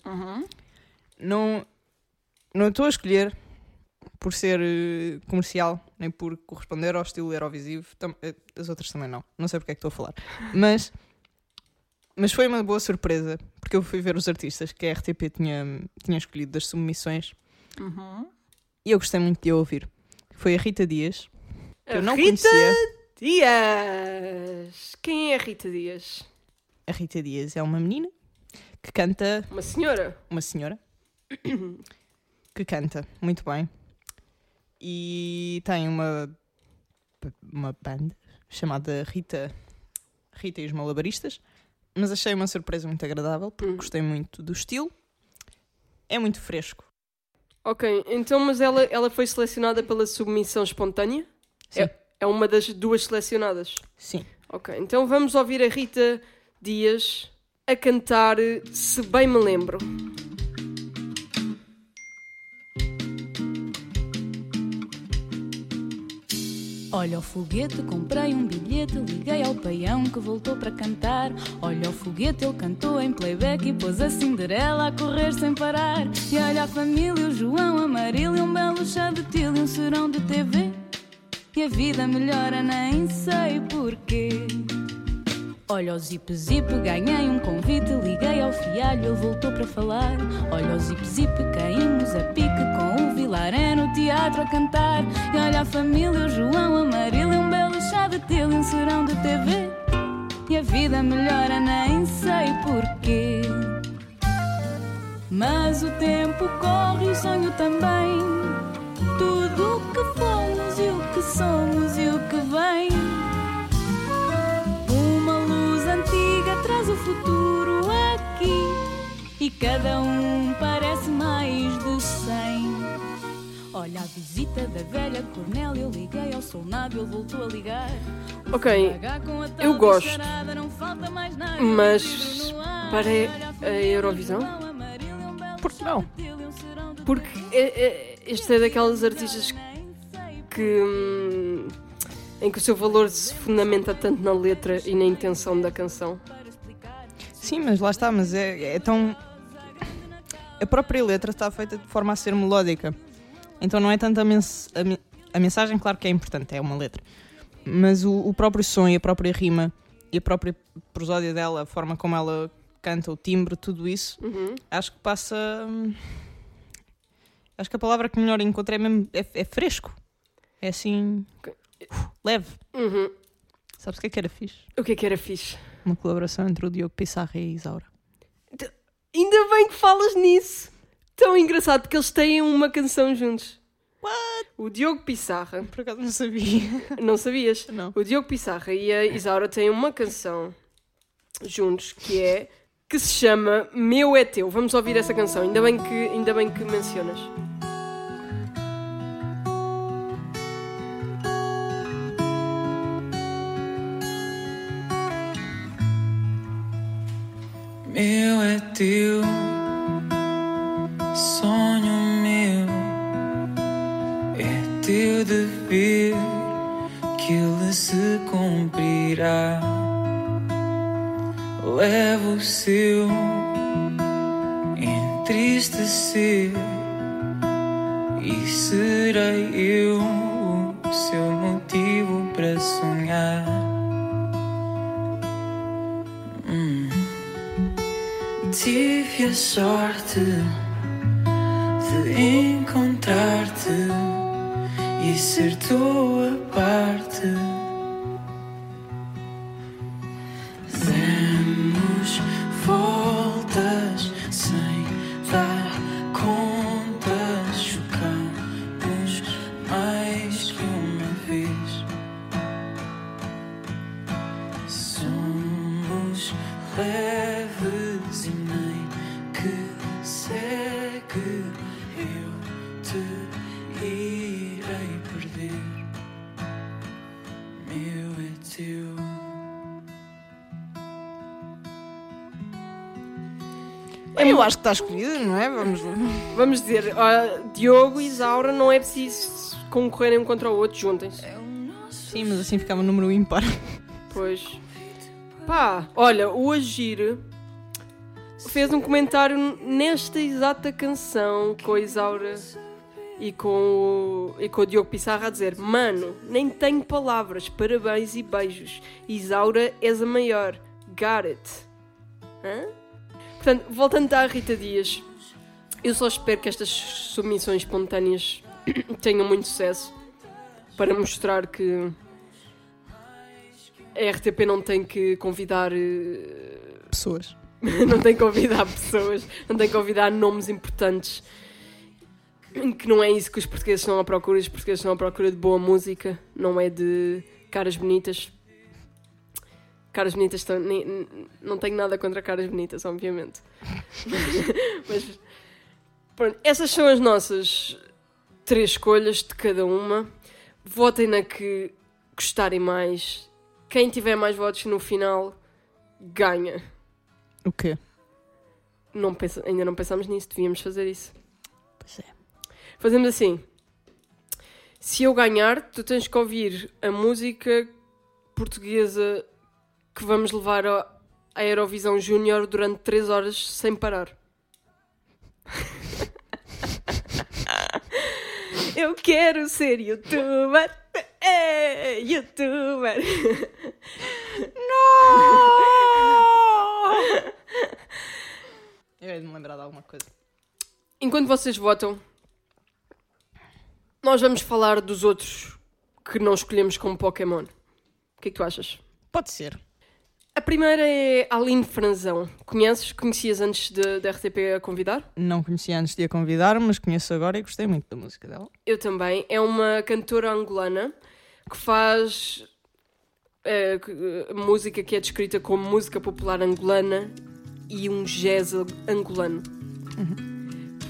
C: Não não estou a escolher por ser eh, comercial, nem por corresponder ao estilo Eurovisivo. Tam- eh, as outras também não. Não sei porque é que estou a falar. Mas, mas foi uma boa surpresa, porque eu fui ver os artistas que a RTP tinha, tinha escolhido das submissões e eu gostei muito de a ouvir. Foi a Rita Dias, que eu não
A: Rita
C: conhecia.
A: Dias! Quem é a Rita Dias?
C: A Rita Dias é uma menina que canta,
A: Uma senhora?
C: uma senhora, que canta muito bem e tem uma, uma banda chamada Rita, Rita e os Malabaristas, mas achei uma surpresa muito agradável porque
A: Hum.
C: gostei muito do estilo. É muito fresco.
A: Ok, então, mas ela, ela foi selecionada pela submissão espontânea?
C: Sim.
A: É, é uma das duas selecionadas.
C: Sim.
A: Ok, então vamos ouvir a Rita Dias a cantar Se Bem Me Lembro.
J: Olha o foguete, comprei um bilhete, liguei ao paião que voltou para cantar. Olha o foguete, ele cantou em playback e pôs a Cinderela a correr sem parar. E olha a família, o João, a Marília, um belo chá de til e um serão de TV. E a vida melhora, nem sei porquê. Olha o zip zip, ganhei um convite, liguei ao fialho, ele voltou para falar. Olha o zip zip, caímos a pique com o Vilar, é no teatro a cantar. E olha a família, o João, a Marília, um belo chá de til e um serão de TV. E a vida melhora, nem sei porquê. Mas o tempo corre e o sonho também. Tudo o que fomos e o que somos o futuro aqui e cada um parece mais de cem. Olha a visita da velha Cornélia, eu liguei ao solnado, ele voltou a ligar.
A: Ok, eu gosto, mas para a Eurovisão?
C: Por que não?
A: Porque é, é, este é daquelas artistas que. hum, em que o seu valor se fundamenta tanto na letra e na intenção da canção.
C: Sim, mas lá está, mas é, é tão. A própria letra está feita de forma a ser melódica. Então não é tanto a, mens... a, me- a mensagem, claro que é importante, é uma letra. Mas o, o próprio som e a própria rima e a própria prosódia dela, a forma como ela canta, o timbre, tudo isso,
A: Uhum.
C: acho que passa. hum, Acho que a palavra que melhor encontrei é mesmo. É, é fresco. É assim. uf, leve.
A: Uhum.
C: Sabes o que é que era fixe?
A: O que é que era fixe?
C: Uma colaboração entre o Diogo Pissarra e a Isaura.
A: Ainda bem que falas nisso! Tão engraçado porque eles têm uma canção juntos. What? O Diogo Pissarra.
C: Por acaso não sabia.
A: Não sabias?
C: Não.
A: O Diogo Pissarra e a Isaura têm uma canção juntos que é que se chama Meu é Teu. Vamos ouvir essa canção. Ainda bem que, ainda bem que mencionas.
F: Meu é teu, sonho meu, é teu dever que ele se cumprirá. Leva o seu entristecer e serei eu o seu motivo para sonhar. Tive a sorte de encontrar-te e ser tua parte. Eu
C: acho que está escolhida, não é? Vamos
A: Vamos dizer, ó, Diogo e Isaura não é preciso concorrerem um contra o outro, juntem-se.
C: Sim, mas assim ficava um número ímpar.
A: Pois. Pá, olha, o Agir fez um comentário nesta exata canção com a Isaura e com, o, e com o Diogo Pissarra a dizer: Mano, nem tenho palavras, parabéns e beijos. Isaura, és a maior. Got it. Hã? Portanto, voltando à Rita Dias, eu só espero que estas submissões espontâneas tenham muito sucesso para mostrar que a RTP não tem que convidar. eh,
C: Pessoas.
A: não tem que convidar pessoas, não tem que convidar nomes importantes. Que não é isso que os portugueses estão à procura. Os portugueses estão à procura de boa música, não é de caras bonitas. Caras bonitas estão. nem- não tenho nada contra caras bonitas, obviamente. Mas pronto, essas são as nossas três escolhas de cada uma. Votem na que gostarem mais. Quem tiver mais votos no final ganha.
C: O quê?
A: Não pensa- ainda não pensámos nisso, devíamos fazer isso.
C: Pois é.
A: Fazemos assim. Se eu ganhar, tu tens que ouvir a música portuguesa que vamos levar à Eurovisão Júnior durante 3 horas sem parar. eu quero ser youtuber. É, youtuber.
C: Eu hei de me lembrar de alguma coisa.
A: Enquanto vocês votam, nós vamos falar dos outros que não escolhemos como Pokémon. O que é que tu achas?
C: Pode ser.
A: A primeira é Aline Franzão. Conheces? Conhecias antes de- da RTP a convidar?
C: Não conhecia antes de a convidar, mas conheço agora e gostei muito da música dela.
A: Eu também. É uma cantora angolana que faz eh, música que é descrita como música popular angolana e um jazz angolano.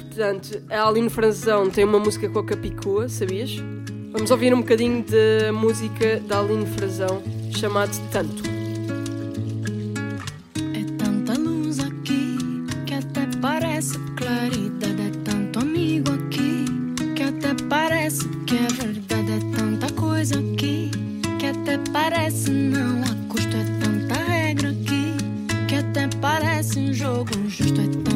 A: Portanto, a Aline Franzão tem uma música com a Capicua, sabias? Vamos ouvir um bocadinho da música da Aline Franzão chamada Tanto.
H: Que é verdade. É tanta coisa aqui que até parece não há custo. É tanta regra aqui que até parece um jogo justo. É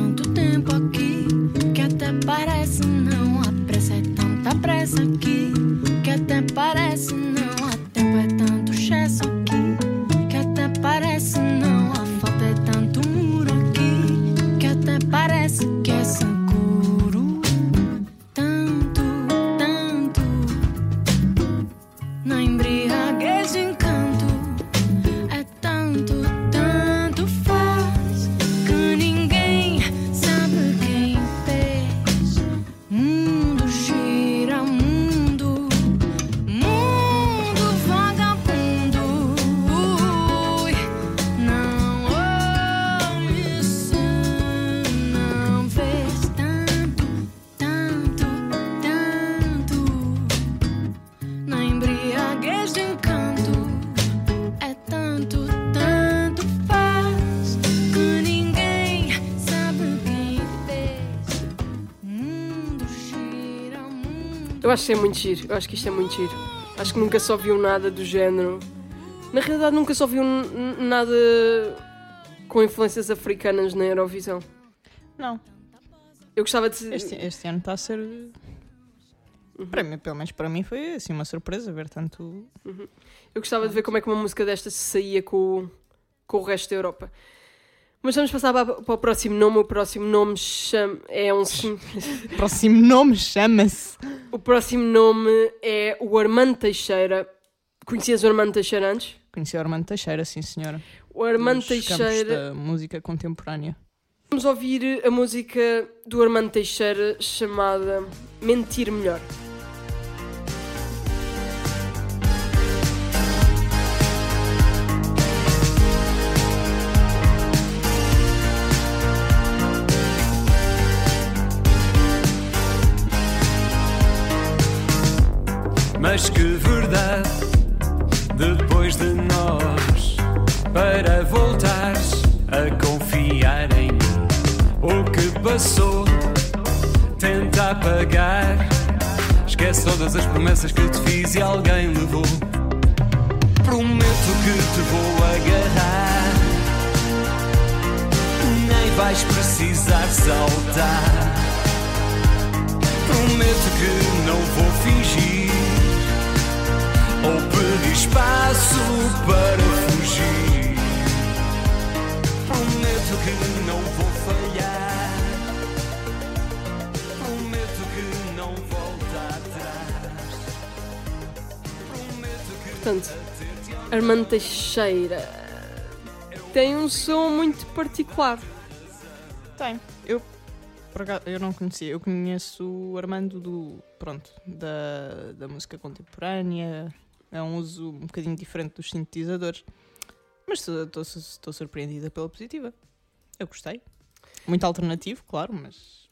A: acho que é muito giro. Eu acho que isto é muito giro. Acho que nunca só viu nada do género. Na realidade, nunca só viu nada com influências africanas na Eurovisão.
C: Não.
A: Eu gostava de.
C: Este, este ano está a ser. Para mim, pelo menos para mim, foi assim uma surpresa ver tanto.
A: Eu gostava de ver como é que uma música desta se saía com, com o resto da Europa. Mas vamos passar para, para o próximo nome. O próximo nome chama, é um. sim-
C: Próximo nome chama-se.
A: O próximo nome é o Armando Teixeira. Conhecias o Armando Teixeira antes?
C: Conheci o Armando Teixeira, sim senhora.
A: O Armando
C: Dos
A: Teixeira.
C: da música contemporânea.
A: Vamos ouvir a música do Armando Teixeira chamada Mentir Melhor.
K: Mas que verdade, depois de nós, para voltares a confiar em mim. O que passou, tenta apagar. Esquece todas as promessas que te fiz e alguém levou. Prometo que te vou agarrar. Nem vais precisar saltar. Prometo que
A: ou
K: pedi espaço para fugir. Prometo que não vou falhar. Prometo que não volto atrás. Prometo que.
A: Portanto, Armando Teixeira tem um som muito particular.
C: Tem. Eu eu não conhecia, eu conheço o Armando do, pronto, da, da música contemporânea, é um uso um bocadinho diferente dos sintetizadores. Mas estou surpreendida pela positiva. Eu gostei. Muito alternativo, claro, mas.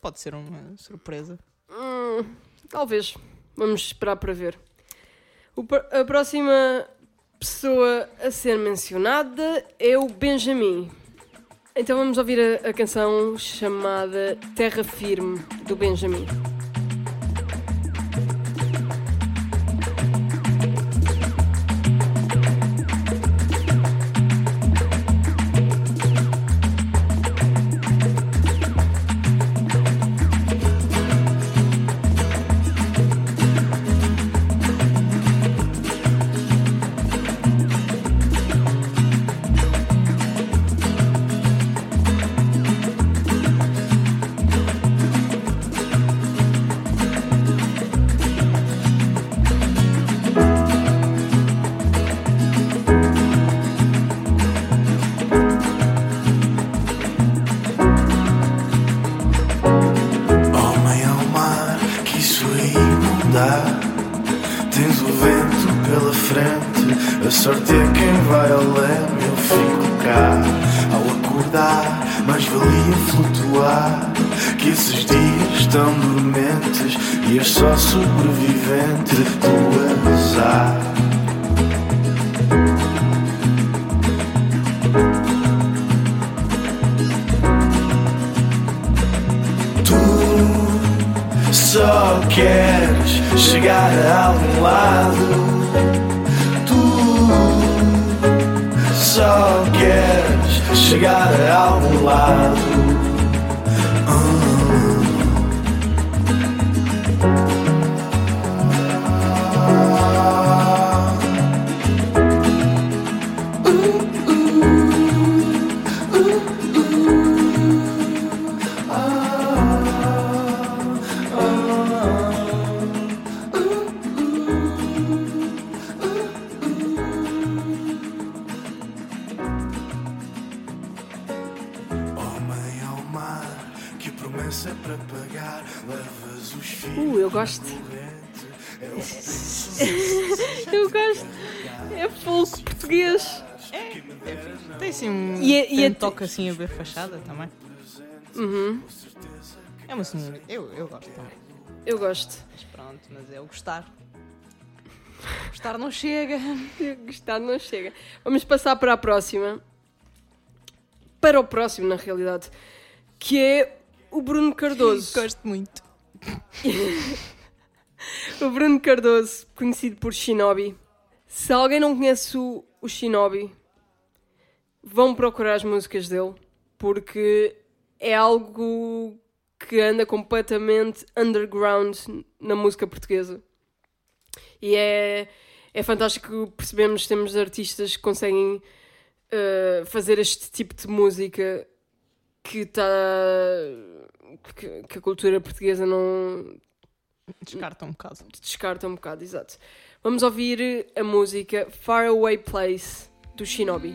C: Pode ser uma surpresa.
A: Hum, talvez. Vamos esperar para ver. A próxima pessoa a ser mencionada é o Benjamin. Então vamos ouvir a, a canção chamada Terra Firme, do Benjamin.
C: Assim a ver fachada também.
A: Uhum,
C: É uma senhora. Eu, eu gosto também.
A: eu gosto.
C: Mas pronto, mas é o gostar. Gostar não chega.
A: Gostar não chega. Vamos passar para a próxima. Para o próximo, na realidade. Que é o Bruno Cardoso.
C: Gosto muito.
A: O Bruno Cardoso, conhecido por Shinobi. Se alguém não conhece o, o Shinobi, vão procurar as músicas dele, porque é algo que anda completamente underground na música portuguesa. E é, é fantástico percebemos que temos artistas que conseguem eh, fazer este tipo de música que está. Que, que a cultura portuguesa não,
C: Descarta um bocado.
A: descarta um bocado, exato. Vamos ouvir a música Faraway Place do Shinobi.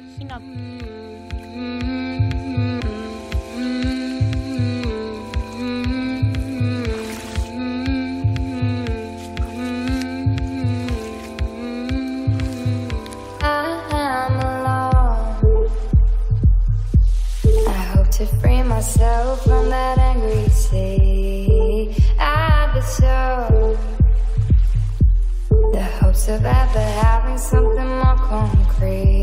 L: I'm alone. I hope to free myself from that angry sea. I've been so. The hopes of ever having something more concrete.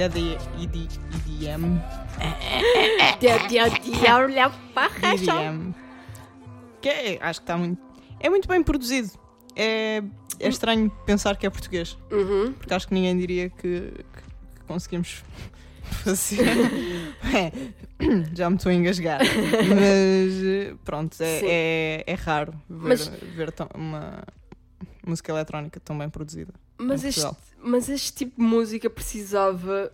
C: ED, EDM. EDM. Que é, acho que está muito. É muito bem produzido. É, é estranho pensar que é português.
A: Uhum.
C: Porque acho que ninguém diria que, que- que conseguimos fazer. É, já me estou a engasgar. Mas pronto, é, é, é raro ver,
A: Mas-
C: ver uma música eletrónica tão bem produzida.
A: Mas este, mas este tipo de música precisava.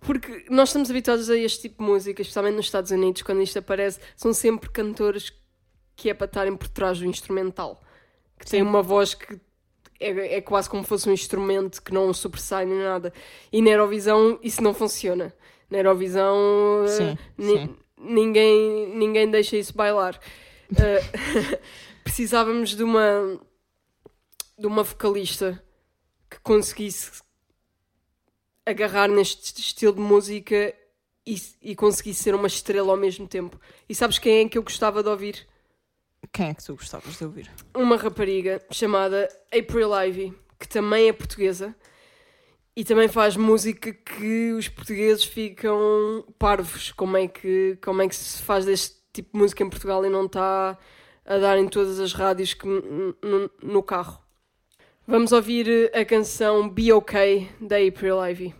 A: Porque nós estamos habituados a este tipo de música, especialmente nos Estados Unidos, quando isto aparece, são sempre cantores que é para estarem por trás do instrumental. Que têm uma voz que é, é quase como fosse um instrumento que não sobressai nem nada. E na Eurovisão isso não funciona. Na Eurovisão eh,
C: Sim, sim.
A: Ninguém, ninguém deixa isso bailar. Eh, precisávamos de uma de uma vocalista conseguisse agarrar neste estilo de música e, e conseguisse ser uma estrela ao mesmo tempo. E sabes quem é que eu gostava de ouvir?
C: Quem é que tu gostavas de ouvir?
A: Uma rapariga chamada April Ivy, que também é portuguesa e também faz música que os portugueses ficam parvos. Como é que, como é que se faz deste tipo de música em Portugal e não está a dar em todas as rádios que, n- n- no carro? Vamos ouvir a canção Be OK da April Ivy.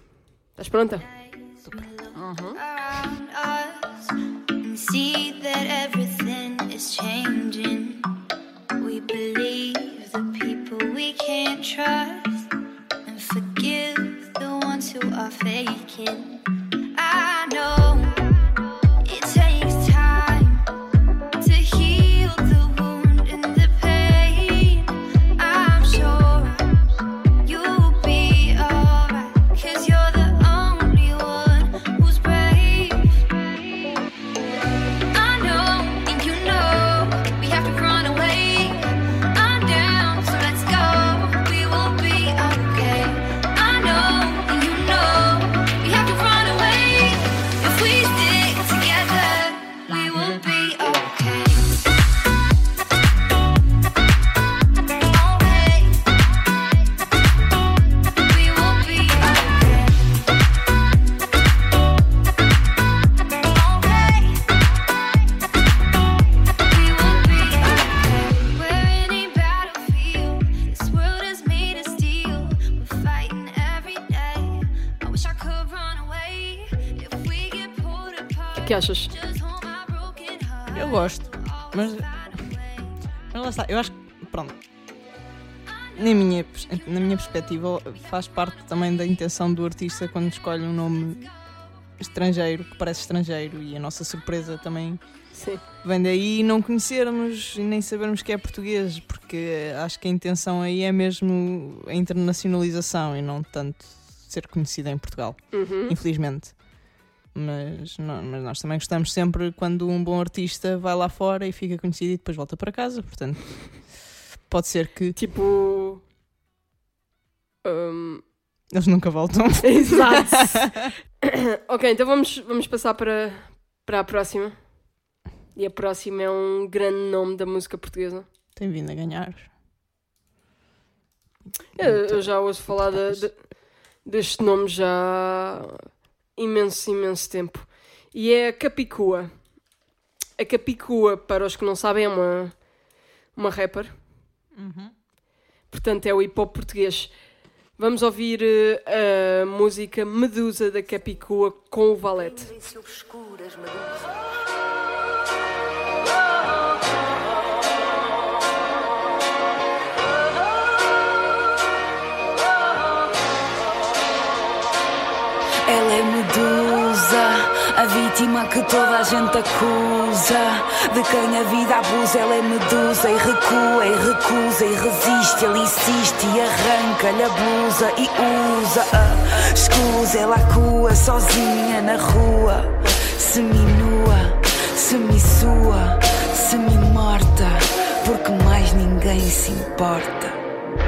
A: Estás pronta?
L: around us and see that everything is changing. We believe the people we can't trust and forgive the ones who are faking.
C: Na minha, na minha perspectiva, faz parte também da intenção do artista quando escolhe um nome estrangeiro, que parece estrangeiro, e a nossa surpresa também
A: Sim.
C: vem daí não conhecermos e nem sabermos que é português, porque acho que a intenção aí é mesmo a internacionalização e não tanto ser conhecida em Portugal,
A: Uhum.
C: infelizmente. Mas, não- mas nós também gostamos sempre quando um bom artista vai lá fora e fica conhecido e depois volta para casa, portanto, pode ser que
A: Tipo. hum,
C: eles nunca voltam.
A: Exato. ok, então vamos, vamos passar para, para a próxima. E a próxima é um grande nome da música portuguesa.
C: Tem vindo a ganhar.
A: Eu, eu já ouço falar de- de- deste nome já há imenso, imenso tempo. E é a Capicua. A Capicua, para os que não sabem, é uma, uma rapper. Portanto, é o hip hop português. Vamos ouvir eh, a música Medusa da Capicua com o Valete.
M: Ela vítima que toda a gente acusa. De quem a vida abusa, ela é medusa e recua e recusa e resiste. Ele insiste e arranca-lhe a blusa e usa a escusa. Ela acua sozinha na rua, seminua, semissua, semi-morta, porque mais ninguém se importa.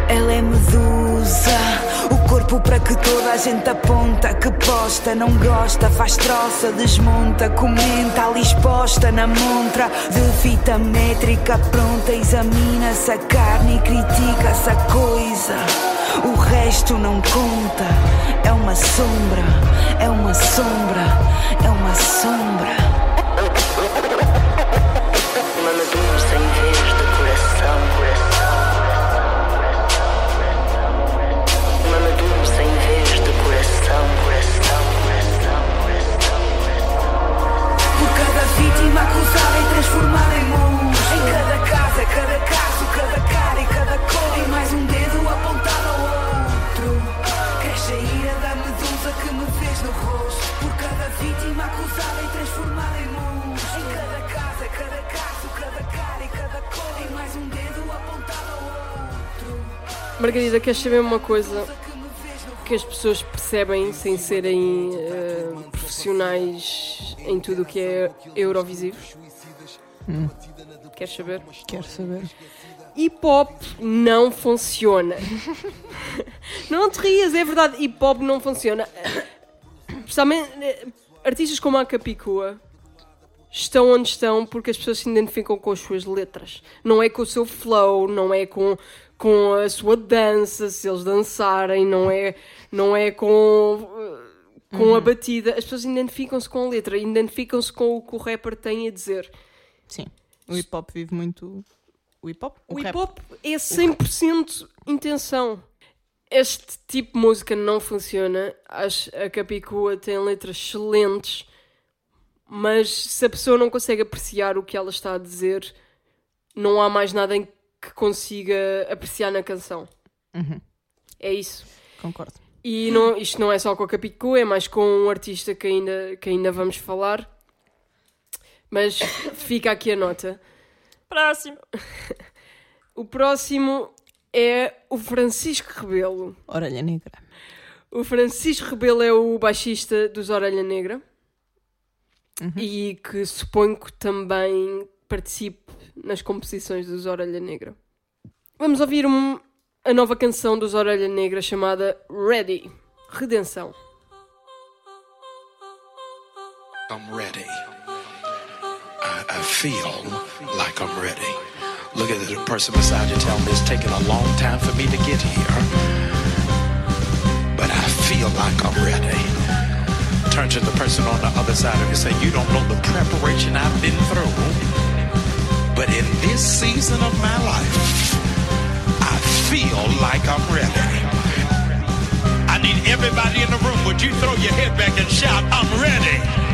M: Ela é medusa, corpo para que toda a gente aponta. Que posta, não gosta, faz troça, desmonta, comenta, ali exposta na montra de fita métrica pronta. Examina-se a carne e critica-se a coisa. O resto não conta, é uma sombra, é uma sombra, é uma sombra.
N: Mamadou sem vez de coração,
M: vítima acusada e transformada em monstro. Em cada casa, cada caso, cada cara e cada cor. E mais um dedo apontado ao outro. Cresce a ira da medusa que me fez no rosto. Por cada vítima acusada e transformada em monstro. Em cada casa, cada caso, cada cara e cada cor. E mais um dedo apontado ao outro.
A: Margarida, queres saber uma coisa que as pessoas percebem sem serem eh, profissionais em tudo o que é Eurovisivo?
C: Hum.
A: Queres saber?
C: Quero saber.
A: Hip hop não funciona. não te rias, é verdade, hip hop não funciona. Principalmente eh, artistas como a Capicua estão onde estão porque as pessoas se identificam com as suas letras. Não é com o seu flow, não é com, com a sua dança, se eles dançarem, não é, não é com, com a batida. As pessoas identificam-se com a letra, identificam-se com o que o rapper tem a dizer.
C: Sim. O hip hop vive muito. O hip hop?
A: O,
C: rap.
A: hip hop é 100% intenção. Este tipo de música não funciona. Acho a Capicua tem letras excelentes, mas se a pessoa não consegue apreciar o que ela está a dizer, não há mais nada em que consiga apreciar na canção.
C: Uhum.
A: É isso.
C: Concordo.
A: E não, isto não é só com a Capicua, é mais com um artista que ainda, que ainda vamos falar. Mas fica aqui a nota. Próximo. O próximo é o Francisco Rebelo.
C: Orelha Negra.
A: O Francisco Rebelo é o baixista dos Orelha Negra e que suponho que também participe nas composições dos Orelha Negra. Vamos ouvir um- a nova canção dos Orelha Negra chamada Ready Redenção.
O: I'm ready. I, I feel like I'm ready. Look at the person beside you. Tell me it's taken a long time for me to get here. But I feel like I'm ready. Turn to the person on the other side of you. Say, You don't know the preparation I've been through. But in this season of my life, feel like I'm ready. I need everybody in the room. Would you throw your head back and shout, I'm ready?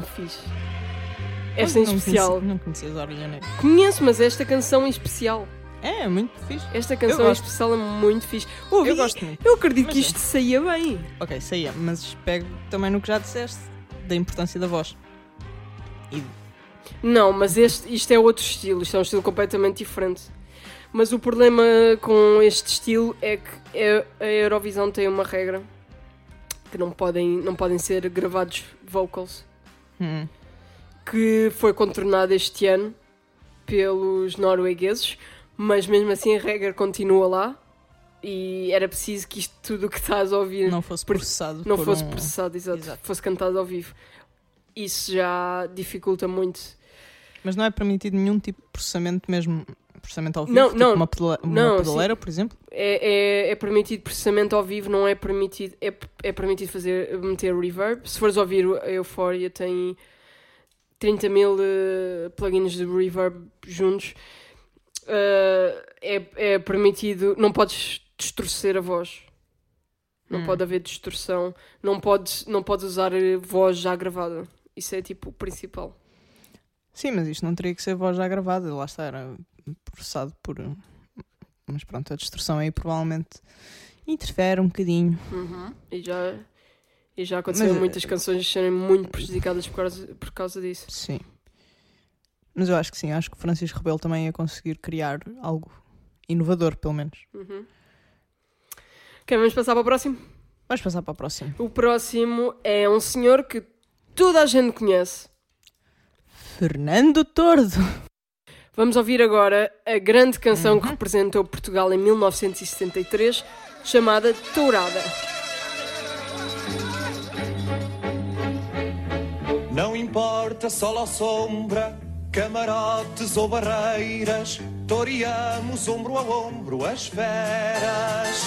A: Tão fixe. Esta em
C: Não
A: especial.
C: conhecia- Não conhecias a Negra.
A: Conheço, mas esta canção em especial.
C: É, muito fixe.
A: Esta canção em especial é muito fixe. Ouvi,
C: Eu gosto muito.
A: Eu acredito que
C: Mas é.
A: isto saía bem.
C: Ok, saía, mas pego também no que já disseste, da importância da voz. E
A: Não, mas este, isto é outro estilo, isto é um estilo completamente diferente. Mas o problema com este estilo é que é- a Eurovisão tem uma regra que não podem, não podem ser gravados vocals,
C: Hum.
A: que foi contornada este ano pelos noruegueses, mas mesmo assim a regra continua lá e era preciso que isto tudo o que estás a ouvir
C: Não fosse processado
A: não fosse
C: um-
A: processado, exato, fosse cantado ao vivo. Isso já dificulta muito.
C: Mas não é permitido nenhum tipo de processamento mesmo. Processamento ao vivo?
A: Não,
C: tipo
A: não.
C: Uma, pedala- uma
A: Não,
C: pedaleira,
A: sim.
C: por exemplo?
A: É, é, é permitido processamento ao vivo, não é permitido. É, é permitido fazer, meter reverb. Se fores ouvir a Euphoria, tem 30 mil eh, plugins de reverb juntos. Eh, é, é permitido. Não podes distorcer a voz. Não
C: Hum.
A: pode haver distorção. Não podes, não podes usar a voz já gravada. Isso é tipo o principal.
C: Sim, mas isto não teria que ser voz já gravada. Lá está, era processado por. Mas pronto, a distorção aí provavelmente interfere um bocadinho.
A: Uhum. E já, e já aconteceram
C: Mas, eh,
A: muitas canções serem muito prejudicadas por causa, por causa disso.
C: Sim. Mas eu acho que sim, acho que o Francisco Rebelo também ia conseguir criar algo inovador, pelo menos.
A: Uhum. Ok, vamos passar para o próximo?
C: Vamos passar para o próximo.
A: O próximo é um senhor que toda a gente conhece.
C: Fernando Tordo.
A: Vamos ouvir agora a grande canção
C: Uhum.
A: que representou Portugal em 1973, chamada Tourada.
D: Não importa sol ou sombra, camarotes ou barreiras, toreamos ombro a ombro as feras.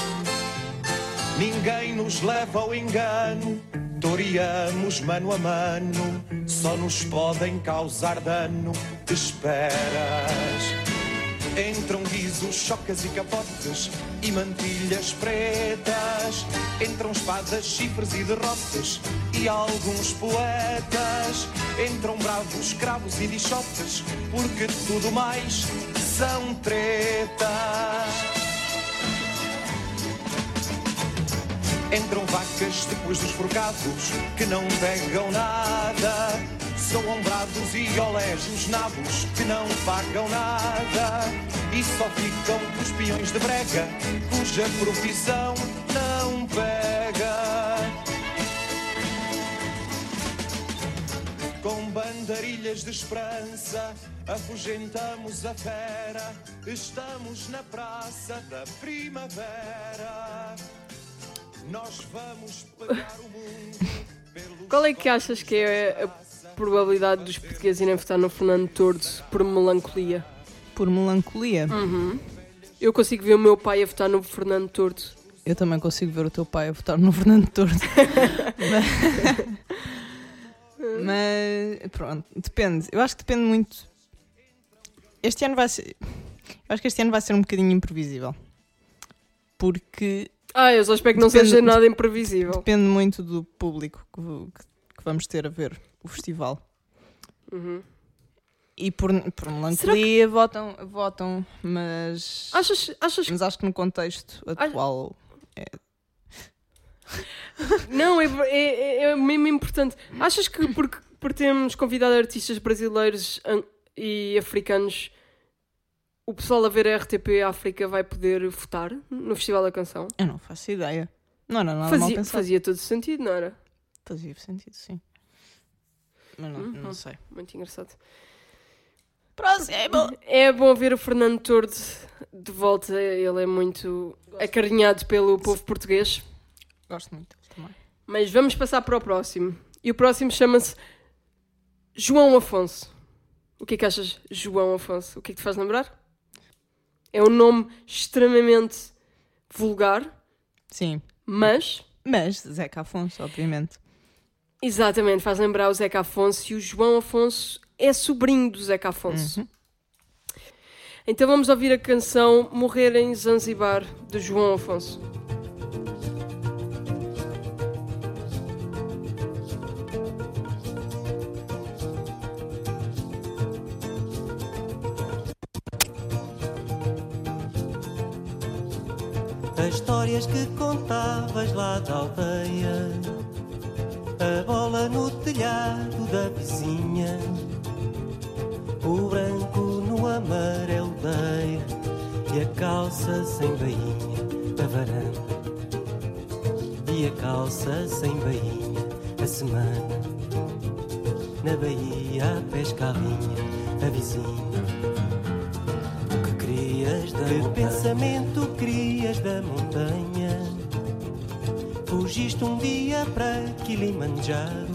D: Ninguém nos leva ao engano, toreamos mano a mano, só nos podem causar dano esperas. Entram guizos, chocas e capotes e mantilhas pretas. Entram espadas, chifres e derrotes e alguns poetas. Entram bravos, cravos e bichotes, porque tudo mais são tretas. Entram vacas depois dos forcados que não pegam nada. São ombrados e olés nos nabos que não pagam nada. E só ficam os peões de brega cuja profissão não pega. Com bandarilhas de esperança afugentamos a fera. Estamos na praça da primavera.
A: Qual é que achas que é a probabilidade dos portugueses irem votar no Fernando Tordo por melancolia?
C: Por melancolia?
A: Uhum. Eu consigo ver o meu pai a votar no Fernando Tordo.
C: Eu também consigo ver o teu pai a votar no Fernando Tordo. mas, mas, pronto, depende. Eu acho que depende muito. Este ano vai ser. Eu acho que este ano vai ser um bocadinho imprevisível. Porque.
A: Ah, eu só espero que não seja nada imprevisível.
C: Depende muito do público que, que- que vamos ter a ver o festival.
A: Uhum.
C: E por, por melancolia votam, votam, mas.
A: Achas, achas
C: Mas acho que no contexto atual. é-
A: Não, é, é, é mesmo importante. Achas que porque, por termos convidado artistas brasileiros e africanos, o pessoal a ver a RTP África vai poder votar no Festival da Canção?
C: Eu não faço ideia. Não era nada mal
A: Fazia,
C: pensado.
A: fazia todo sentido, não era?
C: Fazia sentido, sim. Mas não,
A: Uhum.
C: não sei.
A: Muito engraçado.
C: Próximo!
A: É bom ver o Fernando Tordo de volta. Ele é muito acarinhado pelo povo português.
C: Gosto muito também.
A: Mas vamos passar para o próximo. E o próximo chama-se João Afonso. O que é que achas, João Afonso? O que é que te faz lembrar? É um nome extremamente vulgar,
C: Sim.
A: mas.
C: Mas Zeca Afonso, obviamente.
A: Exatamente, faz lembrar o Zeca Afonso e o João Afonso é sobrinho do Zeca Afonso. Então vamos ouvir a canção Morrer em Zanzibar, de João Afonso.
I: Histórias que contavas lá da aldeia, a bola no telhado da vizinha,
P: O branco no amarelo deia e a calça sem bainha da varanda. E a calça sem bainha a semana. Na baía a pesca a linha, a vizinha. Que pensamento crias da montanha? Fugiste um dia para Kilimanjaro.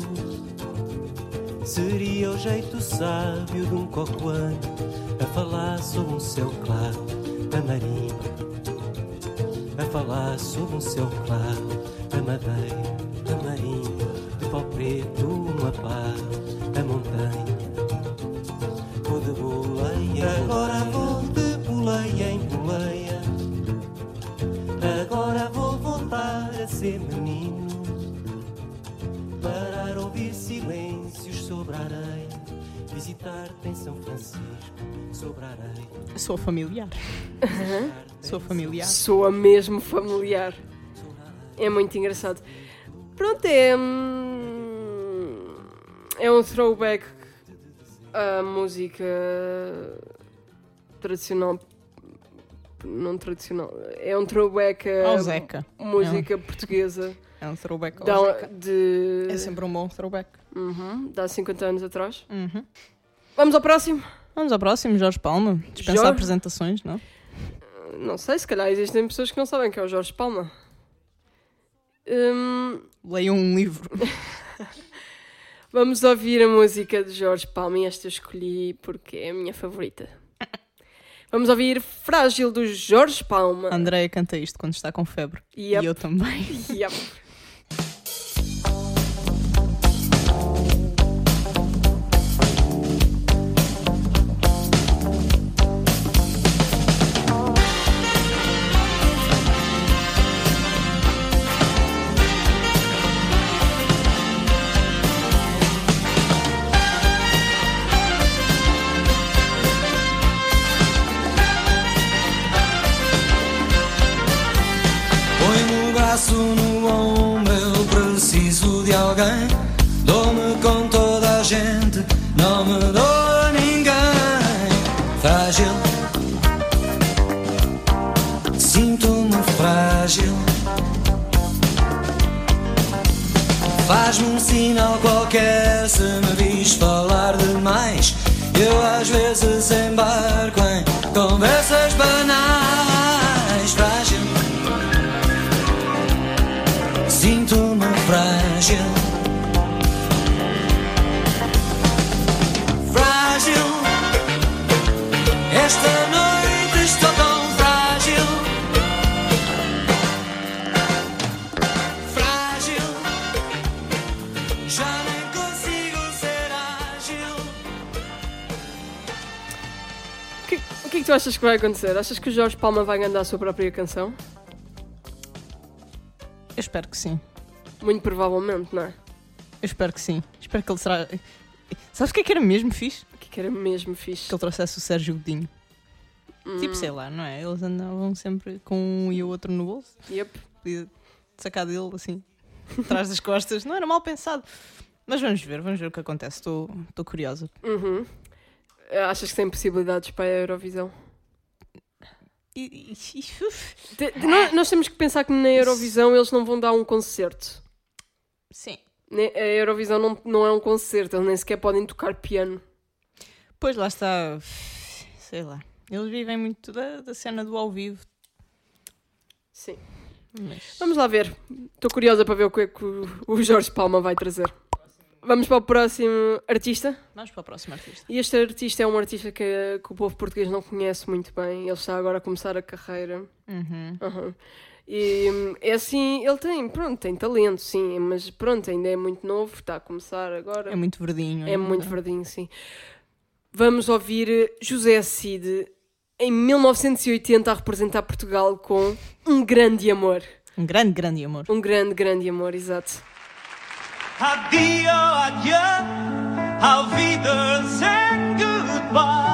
P: Seria o jeito sábio de um cocoano a falar sobre um céu claro da marimba. A falar sobre um céu claro da madeira, da marimba, de pau preto, Em São Francisco, sobre a areia.
C: Sou familiar. Sou familiar.
A: Soa mesmo familiar. É muito engraçado. Pronto, é. hum, É um throwback à música tradicional. Não tradicional. É um throwback à música portuguesa.
C: É um throwback ao
A: Da-
C: Zeca.
A: de.
C: É sempre um bom throwback.
A: Uhum, de há 50 anos atrás.
C: Uhum.
A: Vamos ao próximo?
C: Vamos ao próximo, Jorge Palma. Dispensa
A: Jorge-
C: apresentações, não?
A: Não sei, se calhar existem pessoas que não sabem que é o Jorge Palma. Hum,
C: Leiam um livro.
A: vamos ouvir a música de Jorge Palma e esta eu escolhi porque é a minha favorita. Vamos ouvir Frágil do Jorge Palma.
C: A Andreia canta isto quando está com febre.
A: Yep.
C: E eu também.
A: Yep.
K: Se me vis falar demais. Eu às vezes embarco em conversas banais. Frágil. Sinto-me frágil. Frágil. Esta
A: que, o que que tu achas que vai acontecer? Achas que o Jorge Palma vai andar a sua própria canção?
C: Eu espero que sim.
A: Muito provavelmente, não é?
C: Eu espero que sim. Espero que ele será. Sabes o que é que era mesmo fixe?
A: O que é que era mesmo fixe?
C: Que ele trouxesse o Sérgio Godinho.
A: Hum.
C: Tipo, sei lá, não é? Eles andavam sempre com um e o outro no bolso.
A: Yep.
C: Podia sacar dele assim, atrás das costas. Não era mal pensado. Mas vamos ver, vamos ver o que acontece. Estou estou curiosa.
A: Uhum. Achas que tem possibilidades para a Eurovisão?
C: E- e- e-.
A: Te- te- nós, nós temos que pensar que na Eurovisão eles não vão dar um concerto.
C: Sim.
A: A Eurovisão não, não é um concerto, eles nem sequer podem tocar piano.
C: Pois lá está. Sei lá. Eles vivem muito da, da cena do ao vivo.
A: Sim.
C: Mas...
A: Vamos lá ver. Estou curiosa para ver o que é que o, o Jorge Palma vai trazer. Vamos para o próximo artista.
C: Vamos para o próximo artista.
A: E este artista é um artista que, que o povo português não conhece muito bem. Ele está agora a começar a carreira.
C: Uhum.
A: Uhum. E hum, é assim, ele tem, pronto, tem talento, sim, mas pronto, ainda é muito novo, está a começar agora.
C: É muito verdinho.
A: É muito verdinho, sim. Vamos ouvir José Cid em 1980 a representar Portugal com Um Grande Amor.
C: Um grande, grande amor.
A: Um grande, grande amor, exato.
Q: Addio, adieu, auf Wiedersehen, goodbye.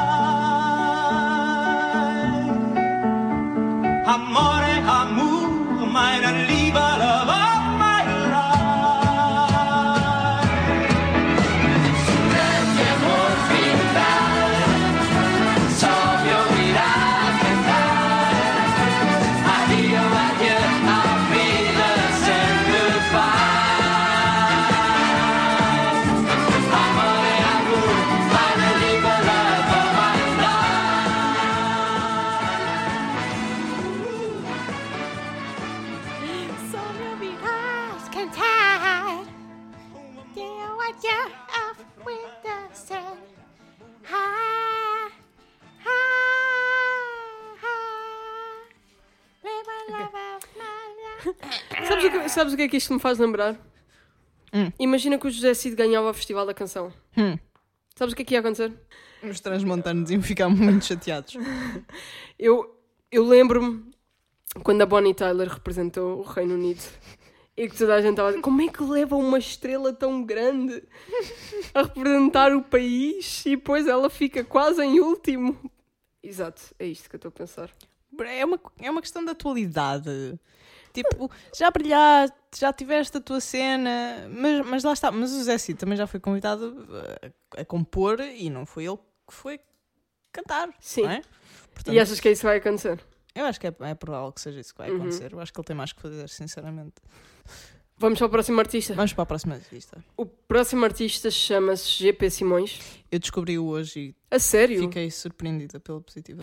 A: Sabes o, que, sabes o que é que isto me faz lembrar? Imagina que o José Cid ganhava o Festival da Canção.
C: Hum.
A: Sabes o que é que ia acontecer?
C: Os transmontanos iam ficar muito chateados.
A: Eu, eu lembro-me quando a Bonnie Tyler representou o Reino Unido e que toda a gente estava a dizer como é que leva uma estrela tão grande a representar o país e depois ela fica quase em último. Exato, é isto que eu estou a pensar.
C: É uma, é uma questão de atualidade. Tipo, já brilhaste, já tiveste a tua cena, mas, mas lá está. Mas o Zé Cid também já foi convidado a, a compor e não foi ele que foi cantar.
A: Sim.
C: é?
A: E achas que isso vai acontecer?
C: Eu acho que é, é provável que seja isso que vai
A: Uhum.
C: acontecer. Eu acho que ele tem mais que fazer, sinceramente.
A: Vamos para o próximo artista?
C: Vamos para a próxima artista.
A: O próximo artista chama-se GP Simões.
C: Eu descobri-o hoje e
A: A sério?
C: fiquei surpreendida pela positiva.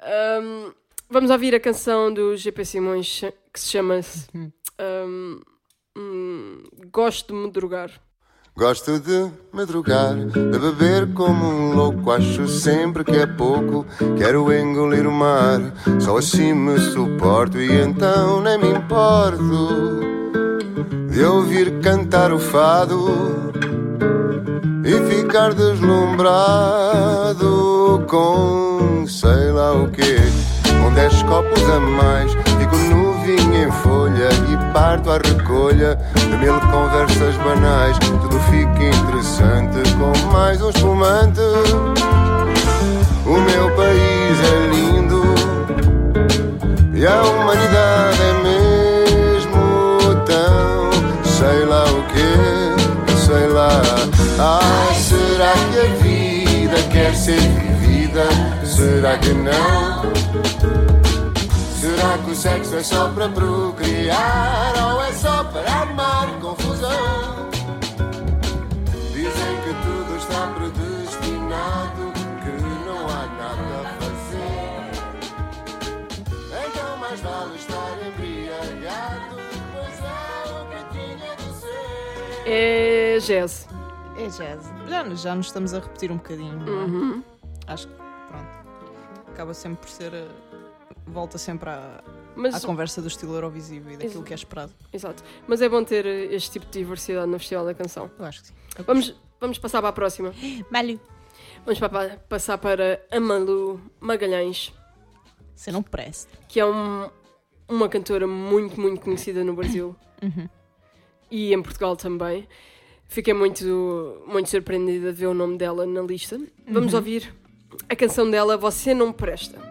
A: Ahm, vamos ouvir a canção do GP Simões que se chama ahm, hum, Gosto de me drogar.
R: Gosto de madrugar, de beber como um louco. Acho sempre que é pouco, quero engolir o mar. Só assim me suporto e então nem me importo de ouvir cantar o fado e ficar deslumbrado com sei lá o quê. Dez copos a mais, fico no vinho em folha e parto à recolha de mil conversas banais. Tudo fica interessante com mais um espumante. O meu país é lindo e a humanidade é mesmo tão sei lá o que, sei lá. Ai, será que a vida quer ser vivida? Será que não? Será que o sexo é só para procriar ou é só para amar confusão? Dizem que tudo está predestinado, que não há nada a fazer. Então mais vale estar embriagado, pois é o que tinha de ser.
A: É jazz.
C: É jazz. Já, já nos estamos a repetir um bocadinho. é?
A: Uhum.
C: Acho que, pronto. Acaba sempre por ser. eh, Volta sempre à,
A: Mas-
C: à conversa do estilo Eurovisivo e daquilo
A: Ex-
C: que é esperado.
A: Exato. Mas é bom ter este tipo de diversidade no Festival da Canção.
C: Eu acho que sim.
A: Vamos, vamos passar para a próxima.
C: Malu.
A: Vamos pa- passar para a Malu Magalhães.
C: Você não presta.
A: Que é um- uma cantora muito, muito conhecida no Brasil.
C: Uhum.
A: E em Portugal também. Fiquei muito, muito surpreendida de ver o nome dela na lista. Vamos
C: Uhum.
A: ouvir a canção dela, Você Não Presta.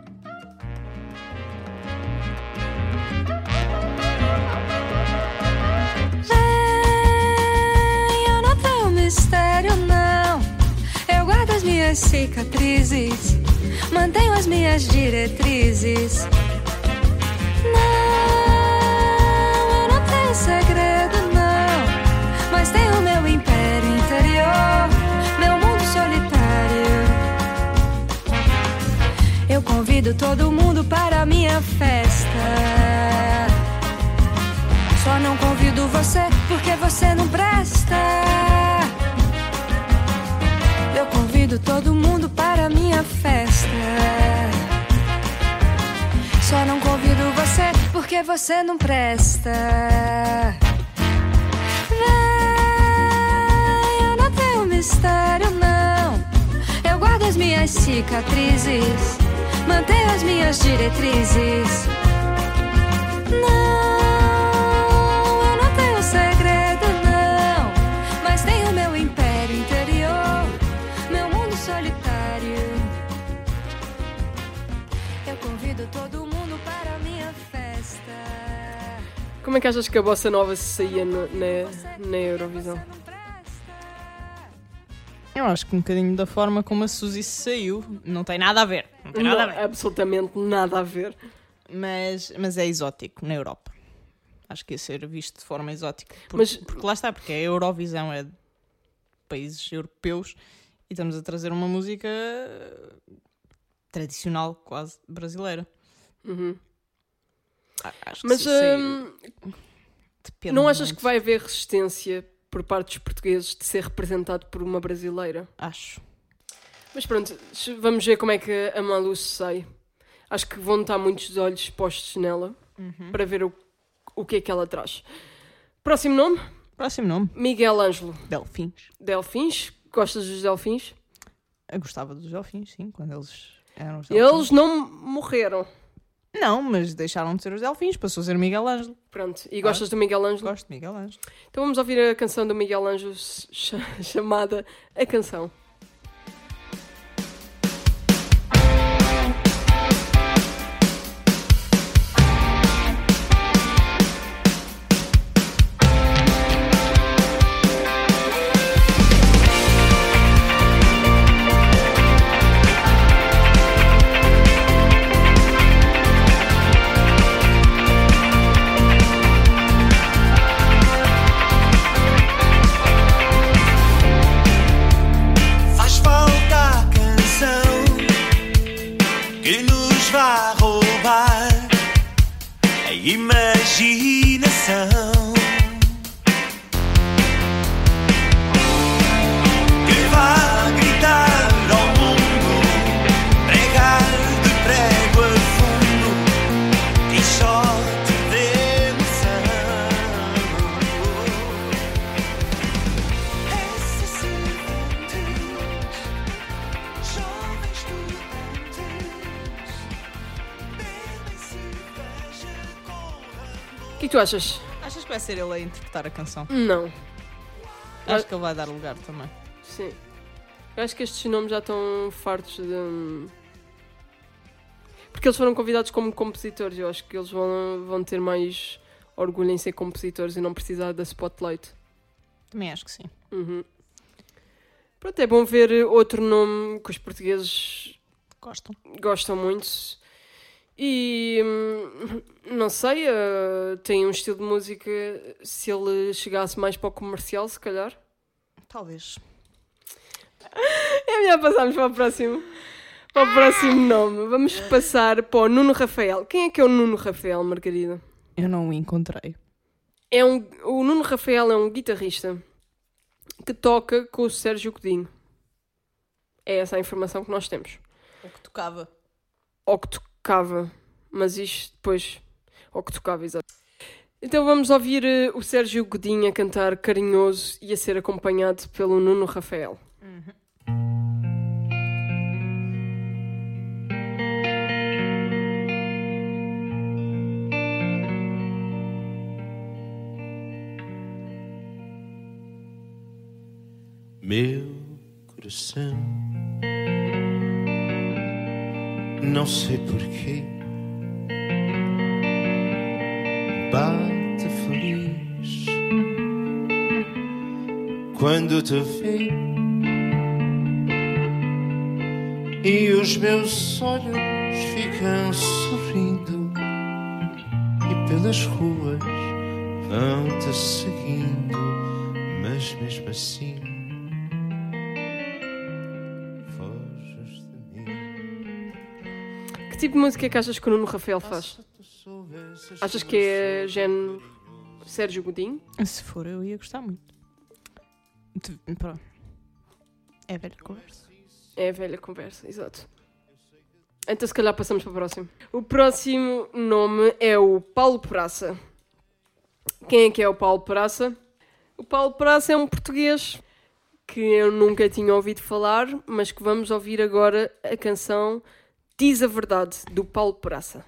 E: Mistério, não. Eu guardo as minhas cicatrizes, mantenho as minhas diretrizes. Não, eu não tenho segredo, não. Mas tenho meu império interior, meu mundo solitário. Eu convido todo mundo para a minha festa. Só não convido você porque você não presta. Convido todo mundo para minha festa. Só não convido você porque você não presta. Vem, eu não tenho mistério, não. Eu guardo as minhas cicatrizes, mantenho as minhas diretrizes. Não, todo mundo para a minha festa.
A: Como é que achas que a bossa nova se saía no- na, na Eurovisão?
C: Eu acho que um bocadinho da forma como a Suzy saiu não tem nada a ver. Não tem nada a
A: Não,
C: ver.
A: absolutamente nada a ver.
C: Mas, mas é exótico na Europa. Acho que ia ser visto de forma exótica. Porque,
A: Mas-
C: porque lá está, porque a Eurovisão é de países europeus e estamos a trazer uma música tradicional, quase brasileira.
A: Uhum.
C: A- Acho que
A: Mas
C: se
A: hum,
C: Depende
A: não achas que vai haver resistência por parte dos portugueses de ser representado por uma brasileira.
C: Acho.
A: Mas pronto, vamos ver como é que a Malu se sai. Acho que vão estar muitos olhos postos nela
C: Uhum.
A: para ver o, o que é que ela traz. Próximo nome?
C: Próximo nome.
A: Miguel Ângelo.
C: Delfins.
A: Delfins? Gostas dos delfins?
C: Eu gostava dos delfins, sim, quando eles eram os delfins.
A: Eles não morreram.
C: Não, mas deixaram de ser os delfins, passou a ser Miguel Ângelo.
A: Pronto. E gostas do Miguel Ângelo?
C: Gosto de Miguel Ângelo.
A: Então vamos ouvir a canção do Miguel Ângelo ch- chamada A Canção. Tu achas?
C: Achas que vai ser ele a interpretar a canção?
A: Não.
C: Acho que ele vai dar lugar também.
A: Sim. Eu acho que estes nomes já estão fartos de. Porque eles foram convidados como compositores. Eu acho que eles vão, vão ter mais orgulho em ser compositores e não precisar da spotlight.
C: Também acho que sim.
A: Uhum. Pronto, é bom ver outro nome que os portugueses
C: Gostam.
A: gostam muito. E hum, não sei, eh, tem um estilo de música. Se ele chegasse mais para o comercial, se calhar.
C: Talvez.
A: É melhor passarmos para o próximo, para o próximo nome. Vamos passar para o Nuno Rafael. Quem é que é o Nuno Rafael, Margarida?
C: Eu não o encontrei.
A: É um, o Nuno Rafael é um guitarrista que toca com o Sérgio Godinho. É essa a informação que nós temos.
C: O que tocava.
A: Ou que tocava, mas isto depois. Ou que tocava, exato. Então vamos ouvir eh, o Sérgio Godinho a cantar carinhoso e a ser acompanhado pelo Nuno Rafael.
S: Meu coração, não sei porquê, bate feliz. Quando te vê. E os meus olhos ficam sorrindo. E pelas ruas vão te seguindo, mas mesmo assim.
A: Que tipo de música é que achas que o Nuno Rafael faz? Achas que é género Sérgio Godinho?
C: Se for, eu ia gostar muito. De- Pronto. É velha conversa.
A: É a velha conversa, exato. Então se calhar passamos para o próximo. O próximo nome é o Paulo Praça. Quem é que é o Paulo Praça? O Paulo Praça é um português que eu nunca tinha ouvido falar, mas que vamos ouvir agora a canção Diz a Verdade, do Paulo Praça.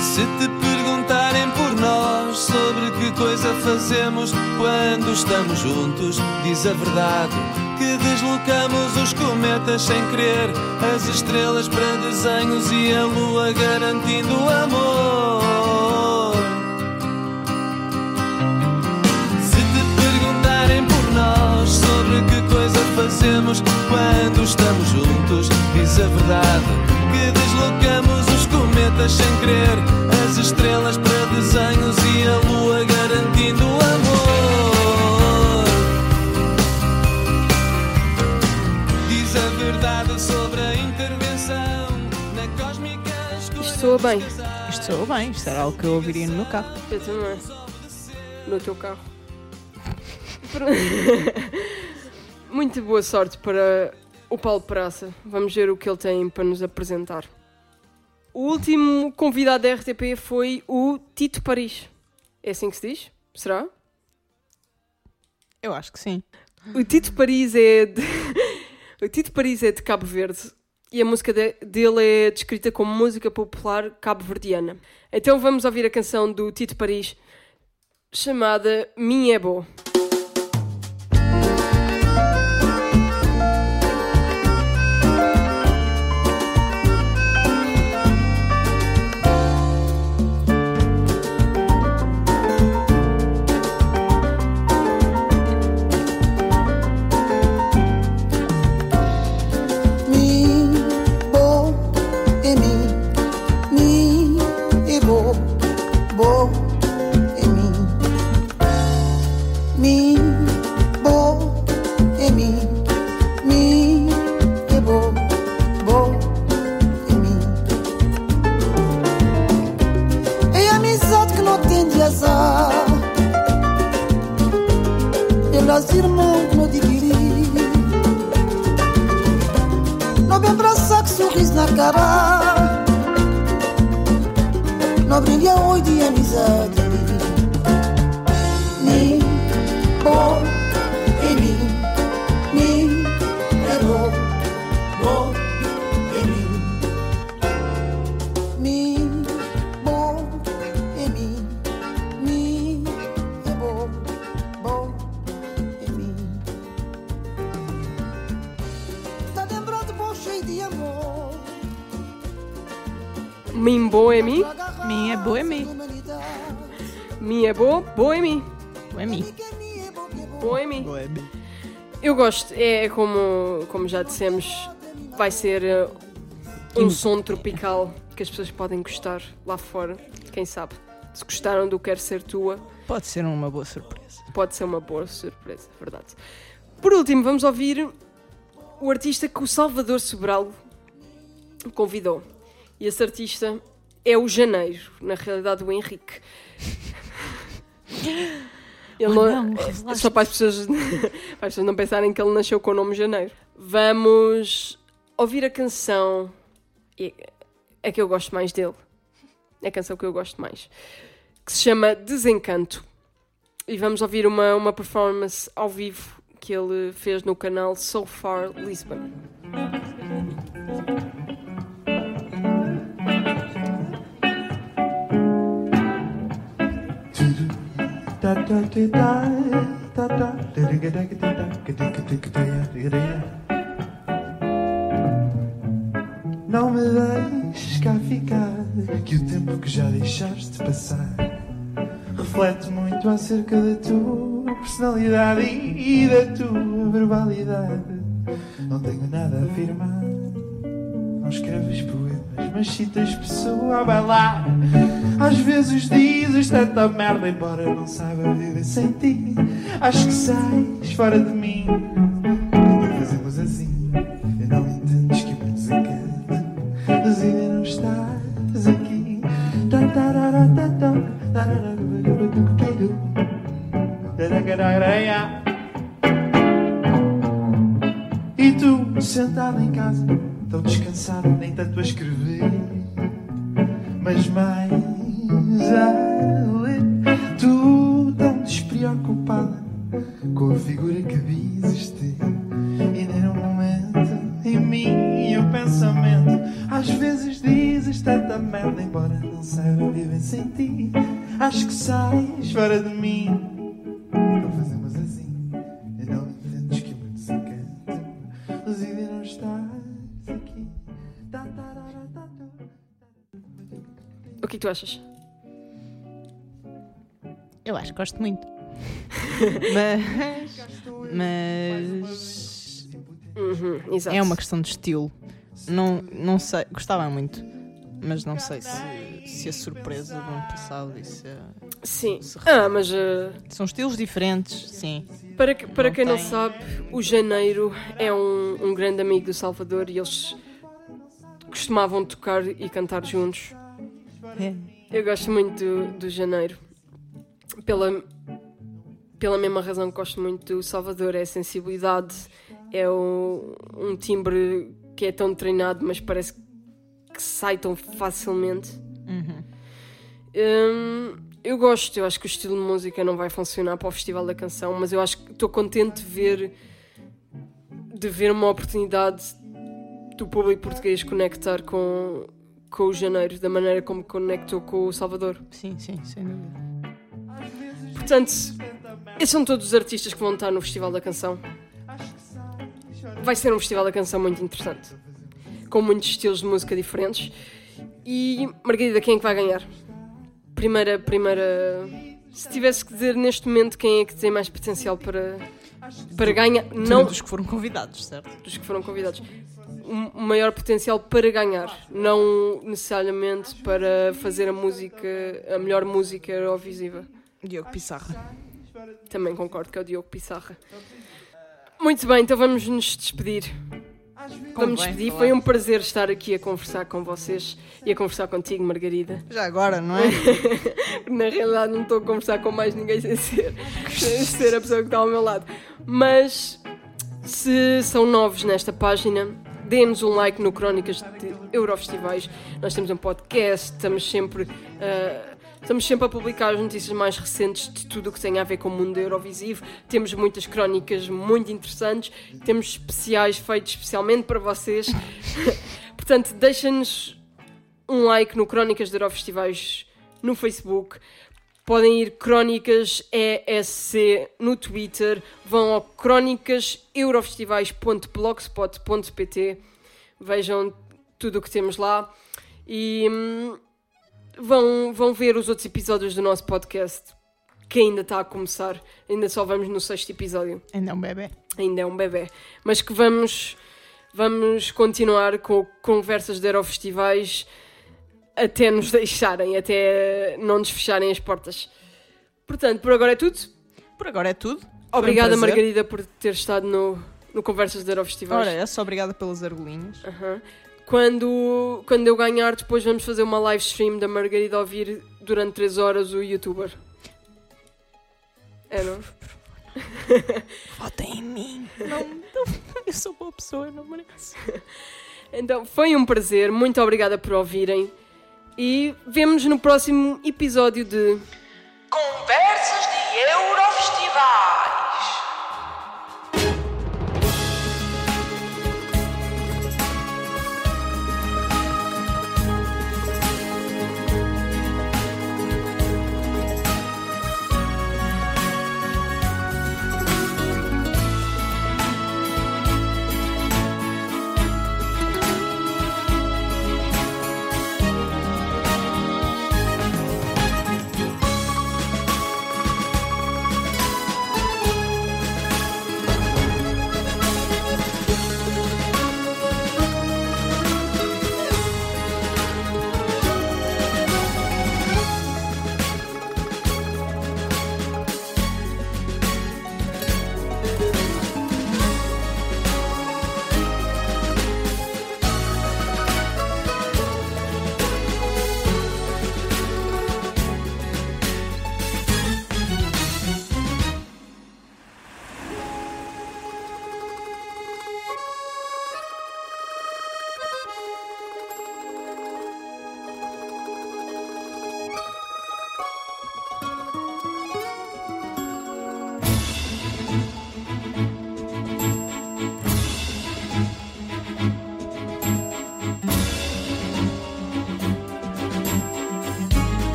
T: Se te perguntarem por nós sobre que coisa fazemos quando estamos juntos, diz a verdade que deslocamos os cometas sem querer, as estrelas para desenhos e a lua garantindo amor. Se te perguntarem por nós sobre que coisa fazemos quando estamos juntos, diz a verdade que deslocamos os cometas sem querer, as estrelas para desenhos e a lua garantindo amor. Diz a verdade sobre a intervenção na cósmica
A: Isto soa bem.
C: Isto soa bem, isto era algo que eu ouviria no meu carro.
A: Eu também. No teu carro. Muito boa sorte para o Paulo Praça. Vamos ver o que ele tem para nos apresentar. O último convidado da RTP foi o Tito Paris. É assim que se diz? Será?
C: Eu acho que sim.
A: O Tito Paris é de... o Tito Paris é de Cabo Verde e a música de- dele é descrita como música popular cabo-verdiana. Então vamos ouvir a canção do Tito Paris chamada Minha é Boa. Eu gosto, é como, como já dissemos, vai ser eh, um som tropical que as pessoas podem gostar lá fora. Quem sabe? Se gostaram do Quero Ser Tua,
C: Pode ser uma boa surpresa.
A: pode ser uma boa surpresa, verdade. Por último, vamos ouvir o artista que o Salvador Sobral convidou. E esse artista é o Janeiro, na realidade o Henrique. Ele
C: Oh,
A: não- é- só para as, pessoas, para as pessoas não pensarem que ele nasceu com o nome Janeiro. Vamos ouvir a canção. É que eu gosto mais dele. É a canção que eu gosto mais. Que se chama Desencanto. E vamos ouvir uma, uma performance ao vivo que ele fez no canal So Far Lisbon.
S: Não me deixes cá ficar, que o tempo que já deixaste passar reflete muito acerca da tua personalidade e da tua verbalidade. Não tenho nada a afirmar, não escreves poemas, mas citas pessoa a bailar. Às vezes dizes tanta merda, embora não saiba viver sem ti. Acho que sais fora de mim. Quando fazemos assim, e não entendes que me desencanta. Mas ainda não estás aqui. E tu, sentado em casa, tão descansado, nem tanto a escrever, mas mais a ler. Tu, tão despreocupada com a figura que dizes ter, e nem um momento em mim o pensamento. Às vezes dizes tanta merda, embora não saiba viver sem ti. Acho que sais fora de mim.
A: Achas?
C: Eu acho que gosto muito. mas. Mas.
A: Uhum, exato.
C: É uma questão de estilo. Não, não sei. Gostava muito. Mas não sei se, se a surpresa do ano passado e se. a-
A: Sim.
C: se
A: Ah, mas eh,
C: São estilos diferentes, sim.
A: para, que- para
C: Não
A: quem não
C: tem-
A: sabe, o Janeiro é um, um grande amigo do Salvador e eles costumavam tocar e cantar juntos.
C: É.
A: Eu gosto muito do, do Janeiro. Pela, pela mesma razão que gosto muito do Salvador, é a sensibilidade, é o- um timbre que é tão treinado, mas parece que sai tão facilmente.
C: Uhum.
A: Hum, eu gosto, eu acho que o estilo de música não vai funcionar para o Festival da Canção, mas eu acho que estou contente de ver de ver uma oportunidade do público português conectar com, com o Janeiro, da maneira como conectou com o Salvador.
C: Sim, sim, sem dúvida.
A: Portanto, esses são todos os artistas que vão estar no Festival da Canção. Vai ser um Festival da Canção muito interessante, com muitos estilos de música diferentes. E, Margarida, quem é que vai ganhar? Primeira, primeira. Se tivesse que dizer neste momento quem é que tem mais potencial para, para ganhar, não
C: dos que foram convidados, certo?
A: dos que foram convidados, o o maior potencial para ganhar, não necessariamente para fazer a música, a melhor música Eurovisiva.
C: Diogo Pissarra.
A: Também concordo que é o Diogo Pissarra. Muito bem, então vamos nos despedir. Vamos despedir.
C: falar.
A: Foi um prazer estar aqui a conversar com vocês e a conversar contigo, Margarida.
C: Já agora, não é?
A: Na realidade, não estou a conversar com mais ninguém sem ser, sem ser a pessoa que está ao meu lado. Mas se são novos nesta página, dê-nos um like no Crónicas de Eurofestivais. Nós temos um podcast, estamos sempre, ah, estamos sempre a publicar as notícias mais recentes de tudo o que tem a ver com o mundo Eurovisivo. Temos muitas crónicas muito interessantes, temos especiais feitos especialmente para vocês. Portanto, deixem-nos um like no Crónicas de Eurofestivais no Facebook. Podem ir Crónicas ESC no Twitter. Vão ao crónicasEurofestivais.blogspot.pt Vejam tudo o que temos lá. E hum, vão, vão ver os outros episódios do nosso podcast. Que ainda está a começar. Ainda só vamos no sexto episódio
C: Ainda é um bebê.
A: ainda é um bebê, mas que vamos, vamos continuar com conversas de aerofestivais até nos deixarem, até não nos fecharem as portas. Portanto, por agora é tudo.
C: Por agora é tudo. Foi um
A: Obrigada,
C: prazer.
A: Margarida, por ter estado no, no Conversas de Aerofestivais.
C: Ora, é só obrigada pelas argolinhas.
A: Aham. Quando, quando eu ganhar, depois vamos fazer uma live stream da Margarida ouvir durante 3 horas o youtuber. É, não?
C: Votem em mim. Não, não, eu sou boa pessoa, eu não mereço.
A: Então, foi um prazer. Muito obrigada por ouvirem. E vemos-nos no próximo episódio de
B: Conversas de Eu